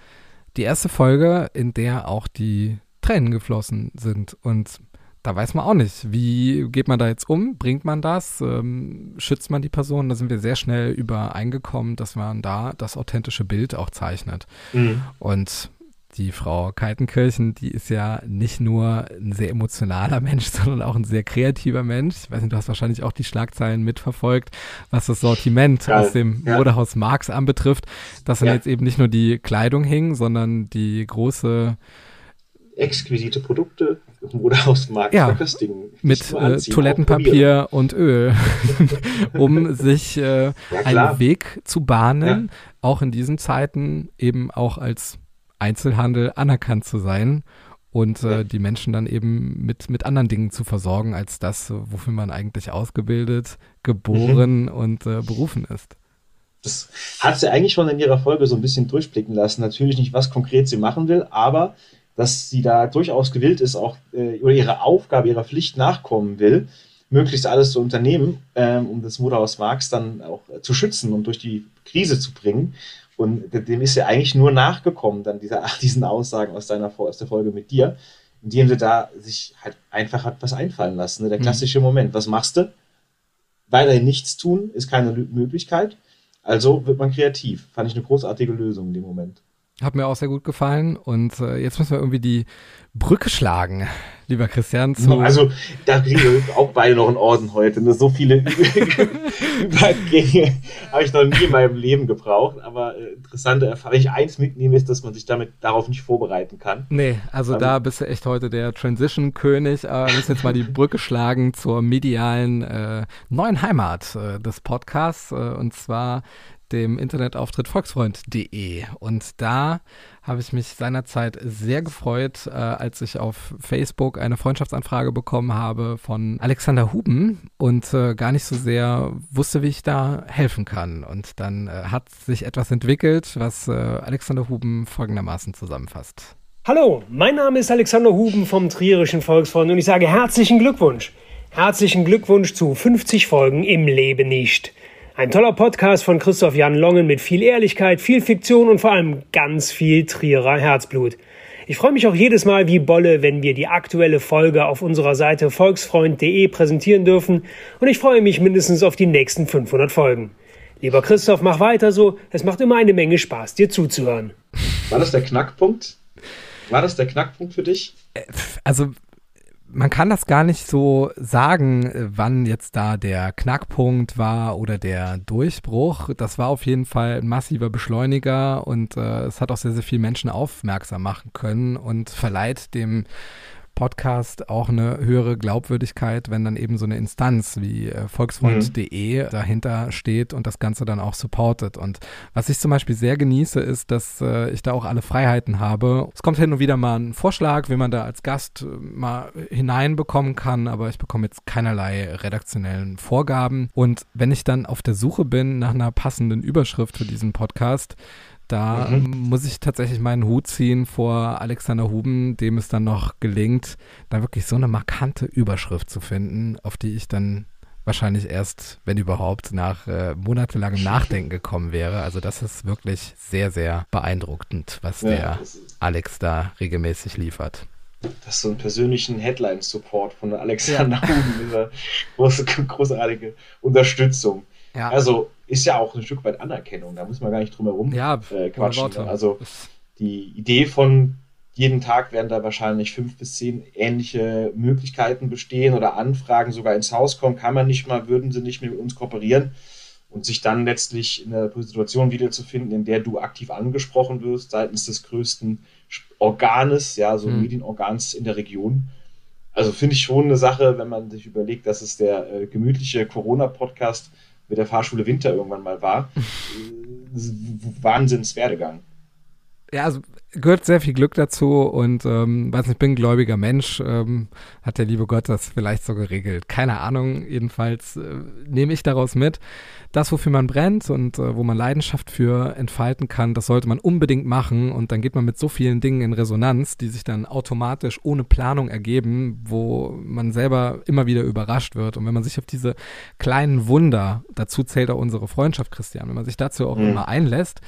die erste Folge, in der auch die Tränen geflossen sind und da weiß man auch nicht, wie geht man da jetzt um? Bringt man das? Ähm, schützt man die Person? Da sind wir sehr schnell übereingekommen, dass man da das authentische Bild auch zeichnet. Mhm. Und die Frau Kaltenkirchen, die ist ja nicht nur ein sehr emotionaler Mensch, sondern auch ein sehr kreativer Mensch. Ich weiß nicht, du hast wahrscheinlich auch die Schlagzeilen mitverfolgt, was das Sortiment Geil. aus dem ja. Modehaus Marx anbetrifft, dass dann ja. jetzt eben nicht nur die Kleidung hing, sondern die große exquisite Produkte oder aus dem Markt ja, verköstigen. Mit äh, Toilettenpapier und Öl, um sich äh, ja, einen Weg zu bahnen, ja. auch in diesen Zeiten eben auch als Einzelhandel anerkannt zu sein und äh, die Menschen dann eben mit, mit anderen Dingen zu versorgen, als das, wofür man eigentlich ausgebildet, geboren mhm. und äh, berufen ist. Das hat sie eigentlich schon in ihrer Folge so ein bisschen durchblicken lassen. Natürlich nicht, was konkret sie machen will, aber dass sie da durchaus gewillt ist, auch äh, oder ihrer Aufgabe, ihrer Pflicht nachkommen will, möglichst alles zu unternehmen, ähm, um das Motorhaus Marx dann auch zu schützen und durch die Krise zu bringen. Und dem ist sie eigentlich nur nachgekommen, dann dieser, diesen Aussagen aus, deiner, aus der Folge mit dir, indem sie da sich halt einfach hat was einfallen lassen. Ne? Der mhm. klassische mhm. Moment. Was machst du? Weiterhin nichts tun ist keine Möglichkeit. Also wird man kreativ. Fand ich eine großartige Lösung in dem Moment. Hat mir auch sehr gut gefallen. Und äh, jetzt müssen wir irgendwie die Brücke schlagen, lieber Christian. also, da kriegen wir auch beide noch einen Orden heute. Ne? So viele Übergänge habe ich noch nie in meinem Leben gebraucht. Aber äh, interessante Erfahrung. Wenn ich eins mitnehme, ist, dass man sich damit darauf nicht vorbereiten kann. Nee, also um, da bist du echt heute der Transition-König. Aber wir müssen jetzt mal die Brücke schlagen zur medialen äh, neuen Heimat äh, des Podcasts. Äh, und zwar dem Internetauftritt volksfreund.de. Und da habe ich mich seinerzeit sehr gefreut, äh, als ich auf Facebook eine Freundschaftsanfrage bekommen habe von Alexander Huben und äh, gar nicht so sehr wusste, wie ich da helfen kann. Und dann äh, hat sich etwas entwickelt, was äh, Alexander Huben folgendermaßen zusammenfasst. Hallo, mein Name ist Alexander Huben vom Trierischen Volksfreund und ich sage herzlichen Glückwunsch. Herzlichen Glückwunsch zu 50 Folgen im Leben nicht. Ein toller Podcast von Christoph Jan Longen mit viel Ehrlichkeit, viel Fiktion und vor allem ganz viel Trierer Herzblut. Ich freue mich auch jedes Mal wie Bolle, wenn wir die aktuelle Folge auf unserer Seite volksfreund.de präsentieren dürfen und ich freue mich mindestens auf die nächsten 500 Folgen. Lieber Christoph, mach weiter so. Es macht immer eine Menge Spaß, dir zuzuhören. War das der Knackpunkt? War das der Knackpunkt für dich? Äh, also man kann das gar nicht so sagen, äh, wann jetzt da der Knackpunkt war oder der Durchbruch. Das war auf jeden Fall ein massiver Beschleuniger und äh, es hat auch sehr, sehr viele Menschen aufmerksam machen können und verleiht dem Podcast auch eine höhere Glaubwürdigkeit, wenn dann eben so eine Instanz wie äh, volksfreund.de mhm. dahinter steht und das Ganze dann auch supportet. Und was ich zum Beispiel sehr genieße, ist, dass äh, ich da auch alle Freiheiten habe. Es kommt hin und wieder mal ein Vorschlag, wie man da als Gast äh, mal hineinbekommen kann, aber ich bekomme jetzt keinerlei redaktionellen Vorgaben. Und wenn ich dann auf der Suche bin nach einer passenden Überschrift für diesen Podcast, da mhm. muss ich tatsächlich meinen Hut ziehen vor Alexander Huben, dem es dann noch gelingt, da wirklich so eine markante Überschrift zu finden, auf die ich dann wahrscheinlich erst, wenn überhaupt, nach äh, monatelangem Nachdenken gekommen wäre. Also das ist wirklich sehr, sehr beeindruckend, was Ja, der Alex da regelmäßig liefert. Das ist so einen persönlichen Headline-Support von Alexander Huben, dieser große, großartige Unterstützung. Ja. Also ist ja auch ein Stück weit Anerkennung, da muss man gar nicht drum herum Ja, äh, quatschen. Ne? Also die Idee von jeden Tag werden da wahrscheinlich fünf bis zehn ähnliche Möglichkeiten bestehen oder Anfragen sogar ins Haus kommen, kann man nicht mal, würden sie nicht mehr mit uns kooperieren und sich dann letztlich in einer Situation wiederzufinden, in der du aktiv angesprochen wirst seitens des größten Organes, ja, so Mhm. Medienorgans in der Region. Also finde ich schon eine Sache, wenn man sich überlegt, dass es der äh, gemütliche Corona-Podcast mit der Fahrschule Winter irgendwann mal war. äh, Wahnsinnswerdegang. Ja, also gehört sehr viel Glück dazu und ähm, weiß nicht, ich bin ein gläubiger Mensch, ähm, hat der liebe Gott das vielleicht so geregelt. Keine Ahnung, jedenfalls äh, nehme ich daraus mit, das, wofür man brennt und äh, wo man Leidenschaft für entfalten kann, das sollte man unbedingt machen und dann geht man mit so vielen Dingen in Resonanz, die sich dann automatisch ohne Planung ergeben, wo man selber immer wieder überrascht wird und wenn man sich auf diese kleinen Wunder, dazu zählt auch unsere Freundschaft, Christian, wenn man sich dazu auch Mhm. immer einlässt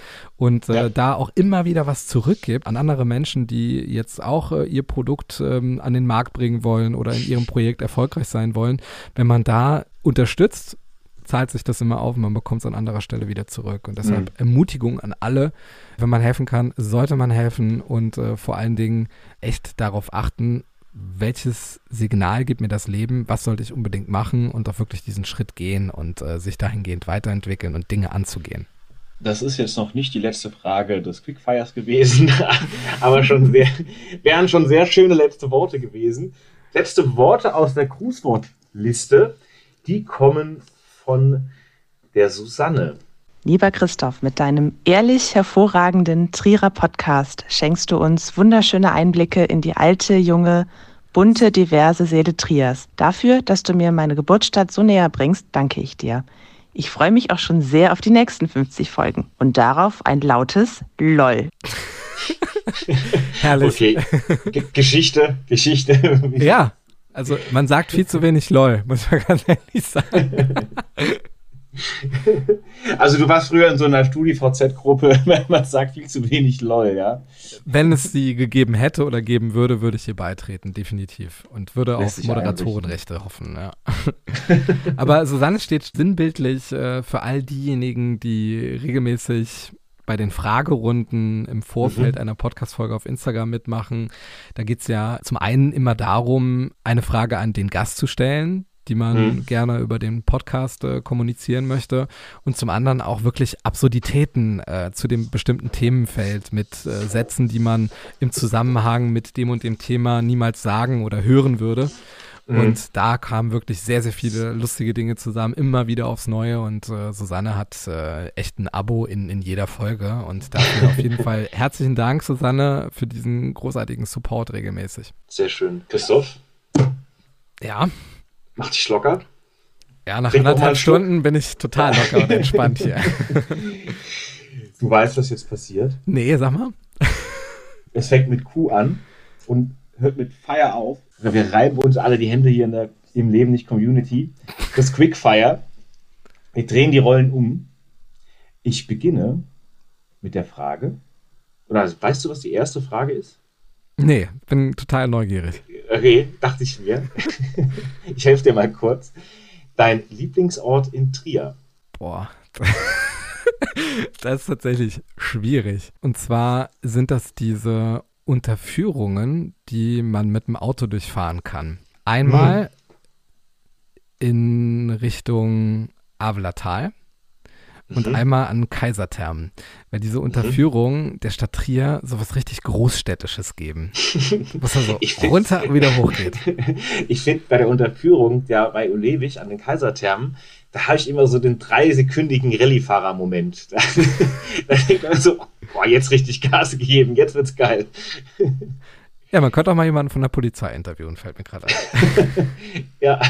und äh, da auch immer wieder was zurückgibt an andere Menschen, die jetzt auch äh, ihr Produkt ähm, an den Markt bringen wollen oder in ihrem Projekt erfolgreich sein wollen, wenn man da unterstützt, zahlt sich das immer auf und man bekommt es an anderer Stelle wieder zurück. Und deshalb Mhm. Ermutigung an alle, wenn man helfen kann, sollte man helfen und äh, vor allen Dingen echt darauf achten, welches Signal gibt mir das Leben, was sollte ich unbedingt machen und auch wirklich diesen Schritt gehen und äh, sich dahingehend weiterentwickeln und Dinge anzugehen. Das ist jetzt noch nicht die letzte Frage des Quickfires gewesen, aber schon sehr, wären schon sehr schöne letzte Worte gewesen. Letzte Worte aus der Grußwortliste, die kommen von der Susanne. Lieber Christoph, mit deinem ehrlich hervorragenden Trierer Podcast schenkst du uns wunderschöne Einblicke in die alte, junge, bunte, diverse Seele Triers. Dafür, dass du mir meine Geburtsstadt so näher bringst, danke ich dir. Ich freue mich auch schon sehr auf die nächsten 50 Folgen und darauf ein lautes LOL. Herrlich. Okay, G Geschichte, Geschichte. Ja, also man sagt viel zu wenig LOL, muss man ganz ehrlich sagen. Also du warst früher in so einer StudiVZ-Gruppe, wenn man sagt viel zu wenig LOL, ja? Wenn es sie gegeben hätte oder geben würde, würde ich ihr beitreten, definitiv. Und würde Lässt auf Moderatorenrechte hoffen, ja. Aber Susanne steht sinnbildlich äh, für all diejenigen, die regelmäßig bei den Fragerunden im Vorfeld Mhm. einer Podcast-Folge auf Instagram mitmachen. Da geht es ja zum einen immer darum, eine Frage an den Gast zu stellen, die man Mhm. gerne über den Podcast äh, kommunizieren möchte und zum anderen auch wirklich Absurditäten äh, zu dem bestimmten Themenfeld mit äh, Sätzen, die man im Zusammenhang mit dem und dem Thema niemals sagen oder hören würde. Mhm. Und da kamen wirklich sehr, sehr viele lustige Dinge zusammen, immer wieder aufs Neue. Und äh, Susanne hat äh, echt ein Abo in, in jeder Folge. Und dafür auf jeden Fall herzlichen Dank, Susanne, für diesen großartigen Support regelmäßig. Sehr schön. Christoph, Ja. Mach dich locker. Ja, nach Trink anderthalb. Stunden bin ich total locker und entspannt hier. Du weißt, was jetzt passiert. Nee, sag mal. Es fängt mit Q an und hört mit Fire auf. Wir reiben uns alle die Hände hier in der im Leben nicht Community. Das Quickfire. Wir drehen die Rollen um. Ich beginne mit der Frage. Oder weißt du, was die erste Frage ist? Nee, bin total neugierig. Okay, dachte ich mir. ich helfe dir mal kurz. Dein Lieblingsort in Trier. Boah. das ist tatsächlich schwierig. Und zwar sind das diese Unterführungen, die man mit dem Auto durchfahren kann. Einmal in Richtung Avelatal und Mhm. einmal an Kaiserthermen, weil diese Unterführungen der Stadt Trier sowas richtig Großstädtisches geben. Wo es also Ich find- runter und wieder hochgeht. Ich finde bei der Unterführung der bei Olewig an den Kaiserthermen, da habe ich immer so den dreisekündigen Rallye-Fahrer-Moment. Da, da denkt man so, boah, jetzt richtig Gas gegeben, jetzt wird's geil. Ja, man könnte auch mal jemanden von der Polizei interviewen, fällt mir gerade ein. Ja,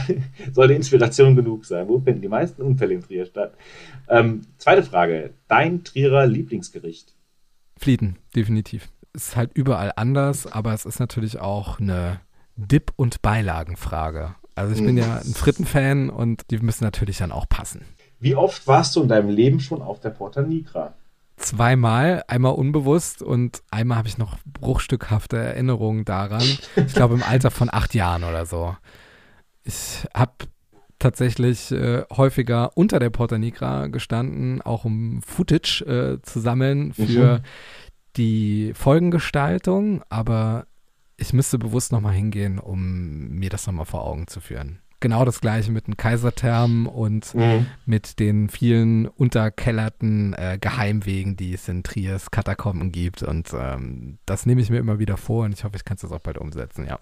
sollte Inspiration genug sein. Wo finden die meisten Unfälle in Trier statt? Ähm, zweite Frage. Dein Trierer Lieblingsgericht? Flieden, definitiv. Ist halt überall anders, aber es ist natürlich auch eine Dip- und Beilagenfrage. Also ich bin ja ein Fritten-Fan und die müssen natürlich dann auch passen. Wie oft warst du in deinem Leben schon auf der Porta Nigra? Zweimal, einmal unbewusst und einmal habe ich noch bruchstückhafte Erinnerungen daran. Ich glaube im Alter von acht Jahren oder so. Ich habe tatsächlich äh, häufiger unter der Porta Nigra gestanden, auch um Footage äh, zu sammeln für mhm. die Folgengestaltung, aber ich müsste bewusst nochmal hingehen, um mir das nochmal vor Augen zu führen. Genau das gleiche mit den Kaiserthermen und mhm. mit den vielen unterkellerten äh, Geheimwegen, die es in Triers Katakomben gibt. Und ähm, das nehme ich mir immer wieder vor und ich hoffe, ich kann es das auch bald umsetzen, ja.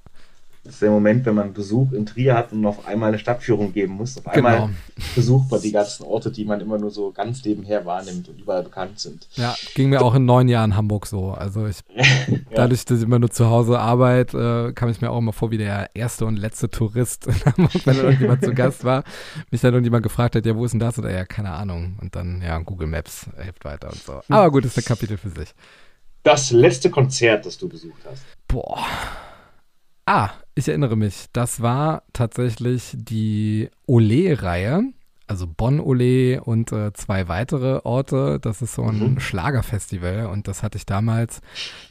Das ist der Moment, wenn man Besuch in Trier hat und auf einmal eine Stadtführung geben muss. Auf einmal genau. besucht man die ganzen Orte, die man immer nur so ganz nebenher wahrnimmt und überall bekannt sind. Ja, ging mir auch in neun Jahren Hamburg so. Also ich, ja. dadurch, dass ich immer nur zu Hause arbeite, äh, kam ich mir auch immer vor wie der erste und letzte Tourist in Hamburg, wenn irgendjemand zu Gast war. Mich dann irgendjemand gefragt hat, ja, wo ist denn das? Oder ja, keine Ahnung. Und dann, ja, Google Maps hilft weiter und so. Aber gut, ist ein Kapitel für sich. Das letzte Konzert, das du besucht hast. Boah. Ah, ich erinnere mich. Das war tatsächlich die Ole-Reihe. Also Bonn Ole und äh, zwei weitere Orte. Das ist so ein mhm. Schlagerfestival und das hatte ich damals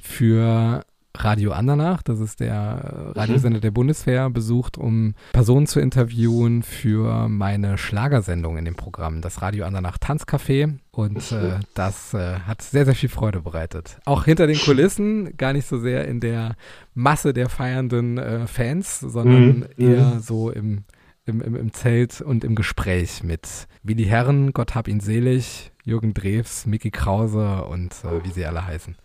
für Radio Andernach, das ist der Radiosender der Bundeswehr, besucht, um Personen zu interviewen für meine Schlagersendung in dem Programm, das Radio Andernach Tanzcafé. Und äh, das äh, hat sehr, sehr viel Freude bereitet. Auch hinter den Kulissen, gar nicht so sehr in der Masse der feiernden äh, Fans, sondern mhm. eher mhm. so im, im, im, im, Zelt und im Gespräch mit Willi Herren, Gott hab ihn selig, Jürgen Drews, Mickey Krause und äh, wie sie alle heißen.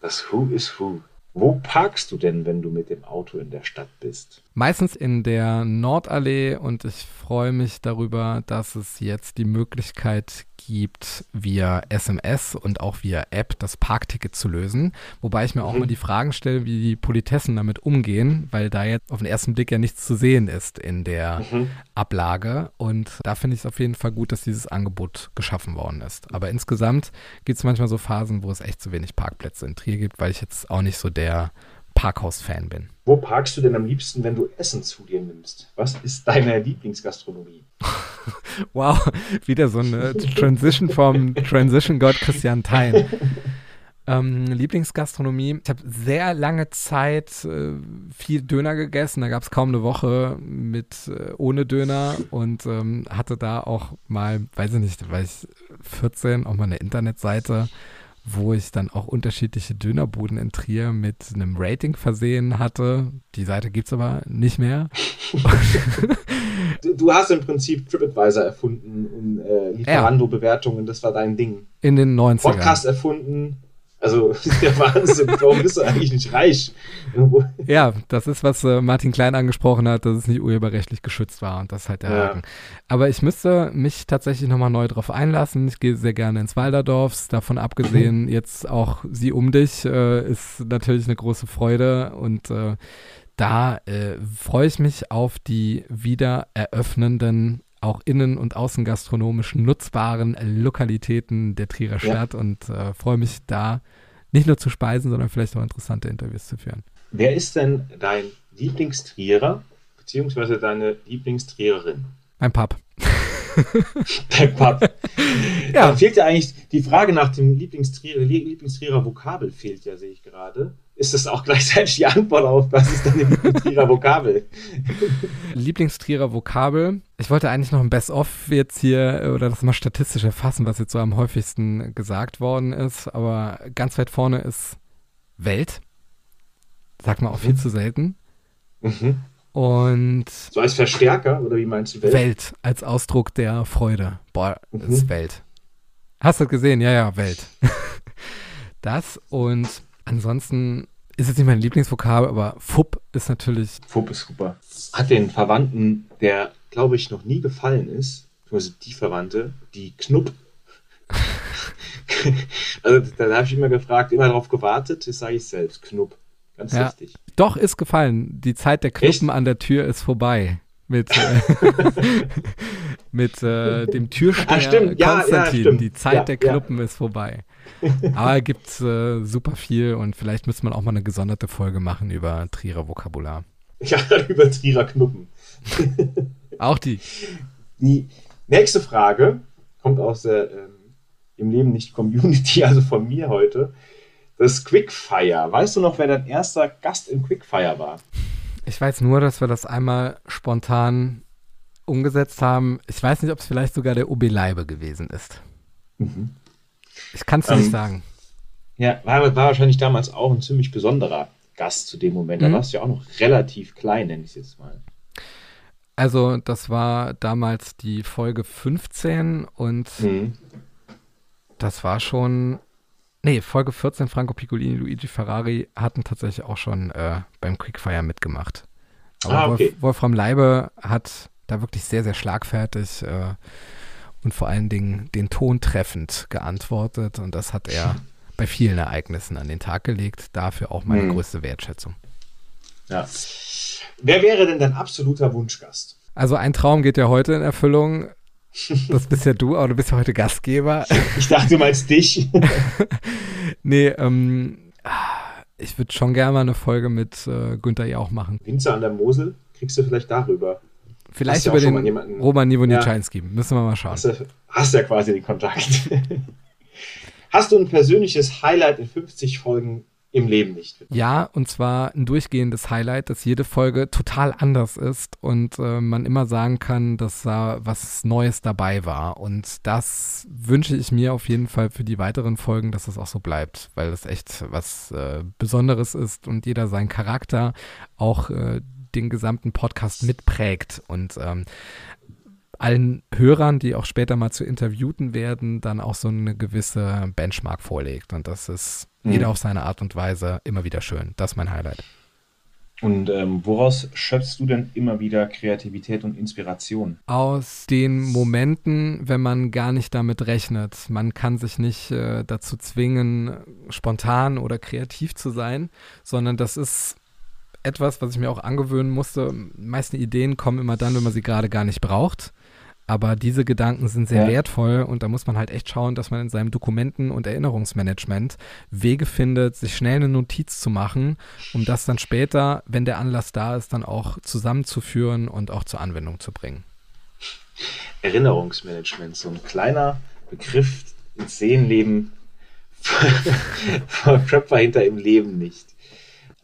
Das Who is Who. Wo parkst du denn, wenn du mit dem Auto in der Stadt bist? Meistens in der Nordallee und ich freue mich darüber, dass es jetzt die Möglichkeit gibt, via SMS und auch via App das Parkticket zu lösen. Wobei ich mir mhm. auch mal die Fragen stelle, wie die Politessen damit umgehen, weil da jetzt auf den ersten Blick ja nichts zu sehen ist in der mhm. Ablage. Und da finde ich es auf jeden Fall gut, dass dieses Angebot geschaffen worden ist. Aber insgesamt gibt es manchmal so Phasen, wo es echt zu wenig Parkplätze in Trier gibt, weil ich jetzt auch nicht so der Parkhaus-Fan bin. Wo parkst du denn am liebsten, wenn du Essen zu dir nimmst? Was ist deine Lieblingsgastronomie? wow, wieder so eine Transition vom Transition God Christian Thein. Ähm, Lieblingsgastronomie. Ich habe sehr lange Zeit äh, viel Döner gegessen. Da gab es kaum eine Woche mit äh, ohne Döner und ähm, hatte da auch mal, weiß ich nicht, war ich 14, auch mal eine Internetseite wo ich dann auch unterschiedliche Dönerbuden in Trier mit einem Rating versehen hatte. Die Seite gibt es aber nicht mehr. du, hast im Prinzip TripAdvisor erfunden und äh, Lieferando-Bewertungen, das war dein Ding. In den 90ern. Podcast erfunden, also, der Wahnsinn, warum bist du eigentlich nicht reich? ja, das ist, was äh, Martin Klein angesprochen hat, dass es nicht urheberrechtlich geschützt war und das ist halt der ja. Haken. Aber ich müsste mich tatsächlich nochmal neu drauf einlassen. Ich gehe sehr gerne ins Walderdorfs. Davon abgesehen, mhm. jetzt auch Sie um dich äh, ist natürlich eine große Freude und äh, da äh, freue ich mich auf die wieder eröffnenden auch innen- und außengastronomisch nutzbaren Lokalitäten der Trierer Stadt ja. und äh, freue mich da nicht nur zu speisen, sondern vielleicht auch interessante Interviews zu führen. Wer ist denn dein Lieblingstrierer beziehungsweise deine Lieblingstriererin? Mein Pub. Dein Pub. ja. Da fehlt ja eigentlich die Frage nach dem Lieblingstrierer, Lieblingstrierer Vokabel fehlt ja, sehe ich gerade ist das auch gleichzeitig die Antwort auf, was ist deine Lieblingstrierer Vokabel? Lieblingstrierer Vokabel. Ich wollte eigentlich noch ein Best-of jetzt hier äh, oder das mal statistisch erfassen, was jetzt so am häufigsten gesagt worden ist. Aber ganz weit vorne ist Welt. Sagt man auch mhm. viel zu selten. Mhm. Und. So als Verstärker oder wie meinst du Welt? Welt als Ausdruck der Freude. Boah, mhm. das ist Welt. Hast du gesehen? Ja, ja, Welt. das und Ansonsten ist es nicht mein Lieblingsvokabel, aber Fupp ist natürlich. Fupp ist super. Hat den Verwandten, der, glaube ich, noch nie gefallen ist, also die Verwandte, die Knupp. also da habe ich immer gefragt, immer darauf gewartet, das sage ich selbst, Knupp. Ganz ja, lustig. Doch, ist gefallen. Die Zeit der Knuppen Echt? an der Tür ist vorbei. Mit, äh, mit äh, dem Türsteher ja, Konstantin. Ja, die Zeit der Knuppen ist vorbei. Aber gibt äh, super viel und vielleicht müsste man auch mal eine gesonderte Folge machen über Trierer Vokabular. Ja, über Trierer Knuppen. Auch die. Die nächste Frage kommt aus der ähm, Im Leben nicht Community, also von mir heute. Das Quickfire. Weißt du noch, wer dein erster Gast im Quickfire war? Ich weiß nur, dass wir das einmal spontan umgesetzt haben. Ich weiß nicht, ob es vielleicht sogar der OB Leibe gewesen ist. Mhm. Ich kann es Ähm, nicht sagen. Ja, war, war wahrscheinlich damals auch ein ziemlich besonderer Gast zu dem Moment. Da Mhm. warst du ja auch noch relativ klein, nenne ich es jetzt mal. Also, das war damals die Folge 15 und Mhm. das war schon. Nee, Folge 14, Franco Piccolini, Luigi Ferrari hatten tatsächlich auch schon äh, beim Quickfire mitgemacht. Aber Ah, okay. Wolf, Wolfram Leibe hat da wirklich sehr, sehr schlagfertig äh, und vor allen Dingen den Ton treffend geantwortet und das hat er bei vielen Ereignissen an den Tag gelegt. Dafür auch meine Mhm. größte Wertschätzung. Ja. Wer wäre denn dein absoluter Wunschgast? Also ein Traum geht ja heute in Erfüllung. Das bist ja du, aber du bist ja heute Gastgeber. Ich dachte, du meinst dich. nee, ähm, ich würde schon gerne mal eine Folge mit äh, Günther Jauch machen. Winzer an der Mosel? Kriegst du vielleicht darüber? Vielleicht über den jemanden- Roman Ja. Nivonitschanski. Müssen wir mal schauen. Hast du, hast ja quasi den Kontakt. Hast du ein persönliches Highlight in 50 Folgen im Leben nicht? Ja, und zwar ein durchgehendes Highlight, dass jede Folge total anders ist und äh, man immer sagen kann, dass da was Neues dabei war. Und das wünsche ich mir auf jeden Fall für die weiteren Folgen, dass das auch so bleibt, weil das echt was äh, Besonderes ist und jeder seinen Charakter auch äh, den gesamten Podcast mitprägt und ähm, allen Hörern, die auch später mal zu Interviewten werden, dann auch so eine gewisse Benchmark vorlegt. Und das ist Mhm. jeder auf seine Art und Weise immer wieder schön. Das ist mein Highlight. Und ähm, woraus schöpfst du denn immer wieder Kreativität und Inspiration? Aus den Momenten, wenn man gar nicht damit rechnet. Man kann sich nicht äh, dazu zwingen, spontan oder kreativ zu sein, sondern das ist etwas, was ich mir auch angewöhnen musste. Die meisten Ideen kommen immer dann, wenn man sie gerade gar nicht braucht. Aber diese Gedanken sind sehr Ja. wertvoll und da muss man halt echt schauen, dass man in seinem Dokumenten- und Erinnerungsmanagement Wege findet, sich schnell eine Notiz zu machen, um das dann später, wenn der Anlass da ist, dann auch zusammenzuführen und auch zur Anwendung zu bringen. Erinnerungsmanagement, so ein kleiner Begriff ins Seelenleben vom Schöpfer hinter im Leben nicht.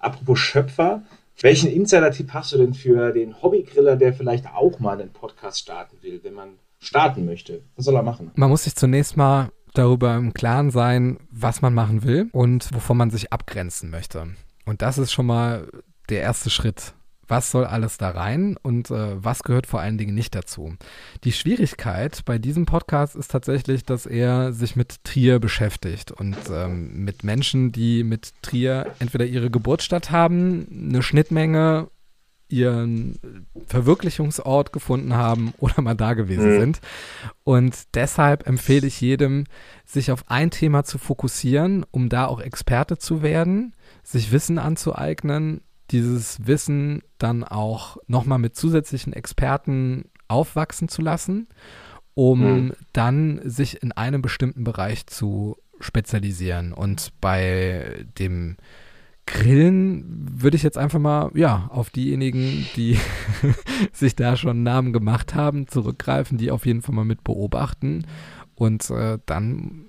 Apropos Schöpfer, welchen Insider-Tipp hast du denn für den Hobbygriller, der vielleicht auch mal einen Podcast starten will, wenn man starten möchte? Was soll er machen? Man muss sich zunächst mal darüber im Klaren sein, was man machen will und wovon man sich abgrenzen möchte. Und das ist schon mal der erste Schritt. Was soll alles da rein und äh, was gehört vor allen Dingen nicht dazu? Die Schwierigkeit bei diesem Podcast ist tatsächlich, dass er sich mit Trier beschäftigt und ähm, mit Menschen, die mit Trier entweder ihre Geburtsstadt haben, eine Schnittmenge, ihren Verwirklichungsort gefunden haben oder mal da gewesen Mhm. sind. Und deshalb empfehle ich jedem, sich auf ein Thema zu fokussieren, um da auch Experte zu werden, sich Wissen anzueignen, dieses Wissen dann auch nochmal mit zusätzlichen Experten aufwachsen zu lassen, um Mhm. dann sich in einem bestimmten Bereich zu spezialisieren. Und bei dem Grillen würde ich jetzt einfach mal, ja, auf diejenigen, die sich da schon Namen gemacht haben, zurückgreifen, die auf jeden Fall mal mit beobachten. Und äh, dann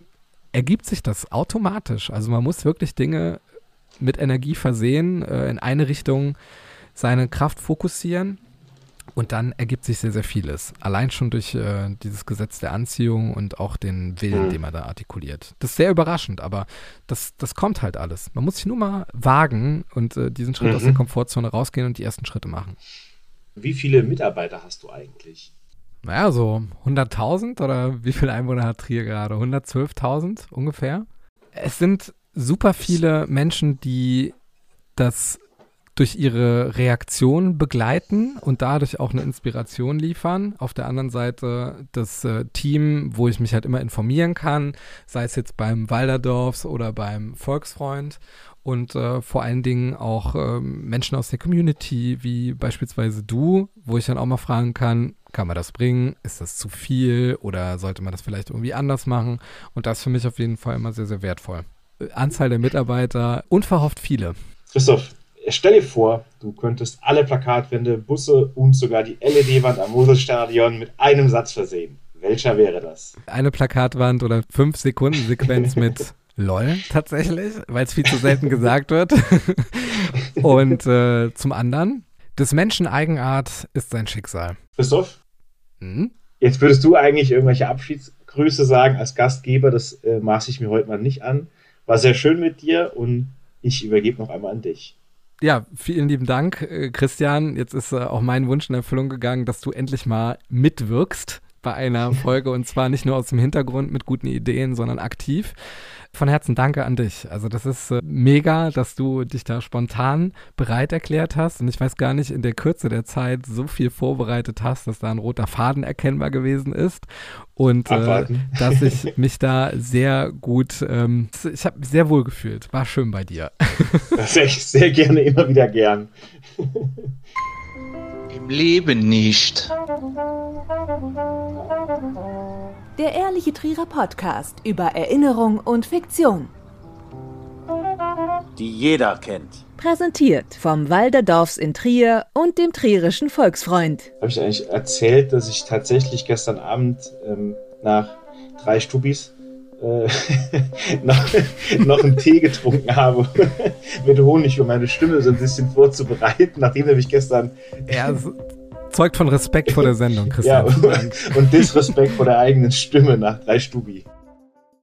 ergibt sich das automatisch. Also man muss wirklich Dinge mit Energie versehen, äh, in eine Richtung seine Kraft fokussieren. Und dann ergibt sich sehr, sehr vieles. Allein schon durch äh, dieses Gesetz der Anziehung und auch den Willen, Mhm. den man da artikuliert. Das ist sehr überraschend, aber das, das kommt halt alles. Man muss sich nur mal wagen und äh, diesen Schritt aus Mhm. der Komfortzone rausgehen und die ersten Schritte machen. Wie viele Mitarbeiter hast du eigentlich? Naja, so 100.000 oder wie viele Einwohner hat Trier gerade? 112.000 ungefähr? Es sind super viele Menschen, die das durch ihre Reaktion begleiten und dadurch auch eine Inspiration liefern. Auf der anderen Seite das äh, Team, wo ich mich halt immer informieren kann, sei es jetzt beim Walderdorfs oder beim Volksfreund und äh, vor allen Dingen auch ähm, Menschen aus der Community, wie beispielsweise du, wo ich dann auch mal fragen kann, kann man das bringen? Ist das zu viel oder sollte man das vielleicht irgendwie anders machen? Und das ist für mich auf jeden Fall immer sehr, sehr wertvoll. Anzahl der Mitarbeiter, unverhofft viele. Christoph, stell dir vor, du könntest alle Plakatwände, Busse und sogar die LED-Wand am Moselstadion mit einem Satz versehen. Welcher wäre das? Eine Plakatwand oder 5 Sekunden Sequenz mit LOL tatsächlich, weil es viel zu selten gesagt wird. und äh, zum anderen, des Menschen Eigenart ist sein Schicksal. Christoph? Hm? Jetzt würdest du eigentlich irgendwelche Abschiedsgrüße sagen als Gastgeber, das äh, maße ich mir heute mal nicht an. War sehr schön mit dir und ich übergebe noch einmal an dich. Ja, vielen lieben Dank, äh, Christian. Jetzt ist äh, auch mein Wunsch in Erfüllung gegangen, dass du endlich mal mitwirkst bei einer Folge und zwar nicht nur aus dem Hintergrund mit guten Ideen, sondern aktiv. Von Herzen danke an dich. Also das ist äh, mega, dass du dich da spontan bereit erklärt hast und ich weiß gar nicht in der Kürze der Zeit so viel vorbereitet hast, dass da ein roter Faden erkennbar gewesen ist und äh, dass ich mich da sehr gut, ähm, ich habe mich sehr wohl gefühlt. War schön bei dir. Das sehr, sehr gerne, immer wieder gern. Im Leben nicht. Der Ehrliche Trierer Podcast über Erinnerung und Fiktion. Die jeder kennt. Präsentiert vom Walderdorfs in Trier und dem Trierischen Volksfreund. Habe ich eigentlich erzählt, dass ich tatsächlich gestern Abend ähm, nach drei Stubis äh, noch, noch einen Tee getrunken habe mit Honig, um meine Stimme so ein bisschen vorzubereiten, nachdem er mich gestern. Ja, zeugt von Respekt vor der Sendung, Christian. Ja, und, und Disrespekt vor der eigenen Stimme nach drei Stubi.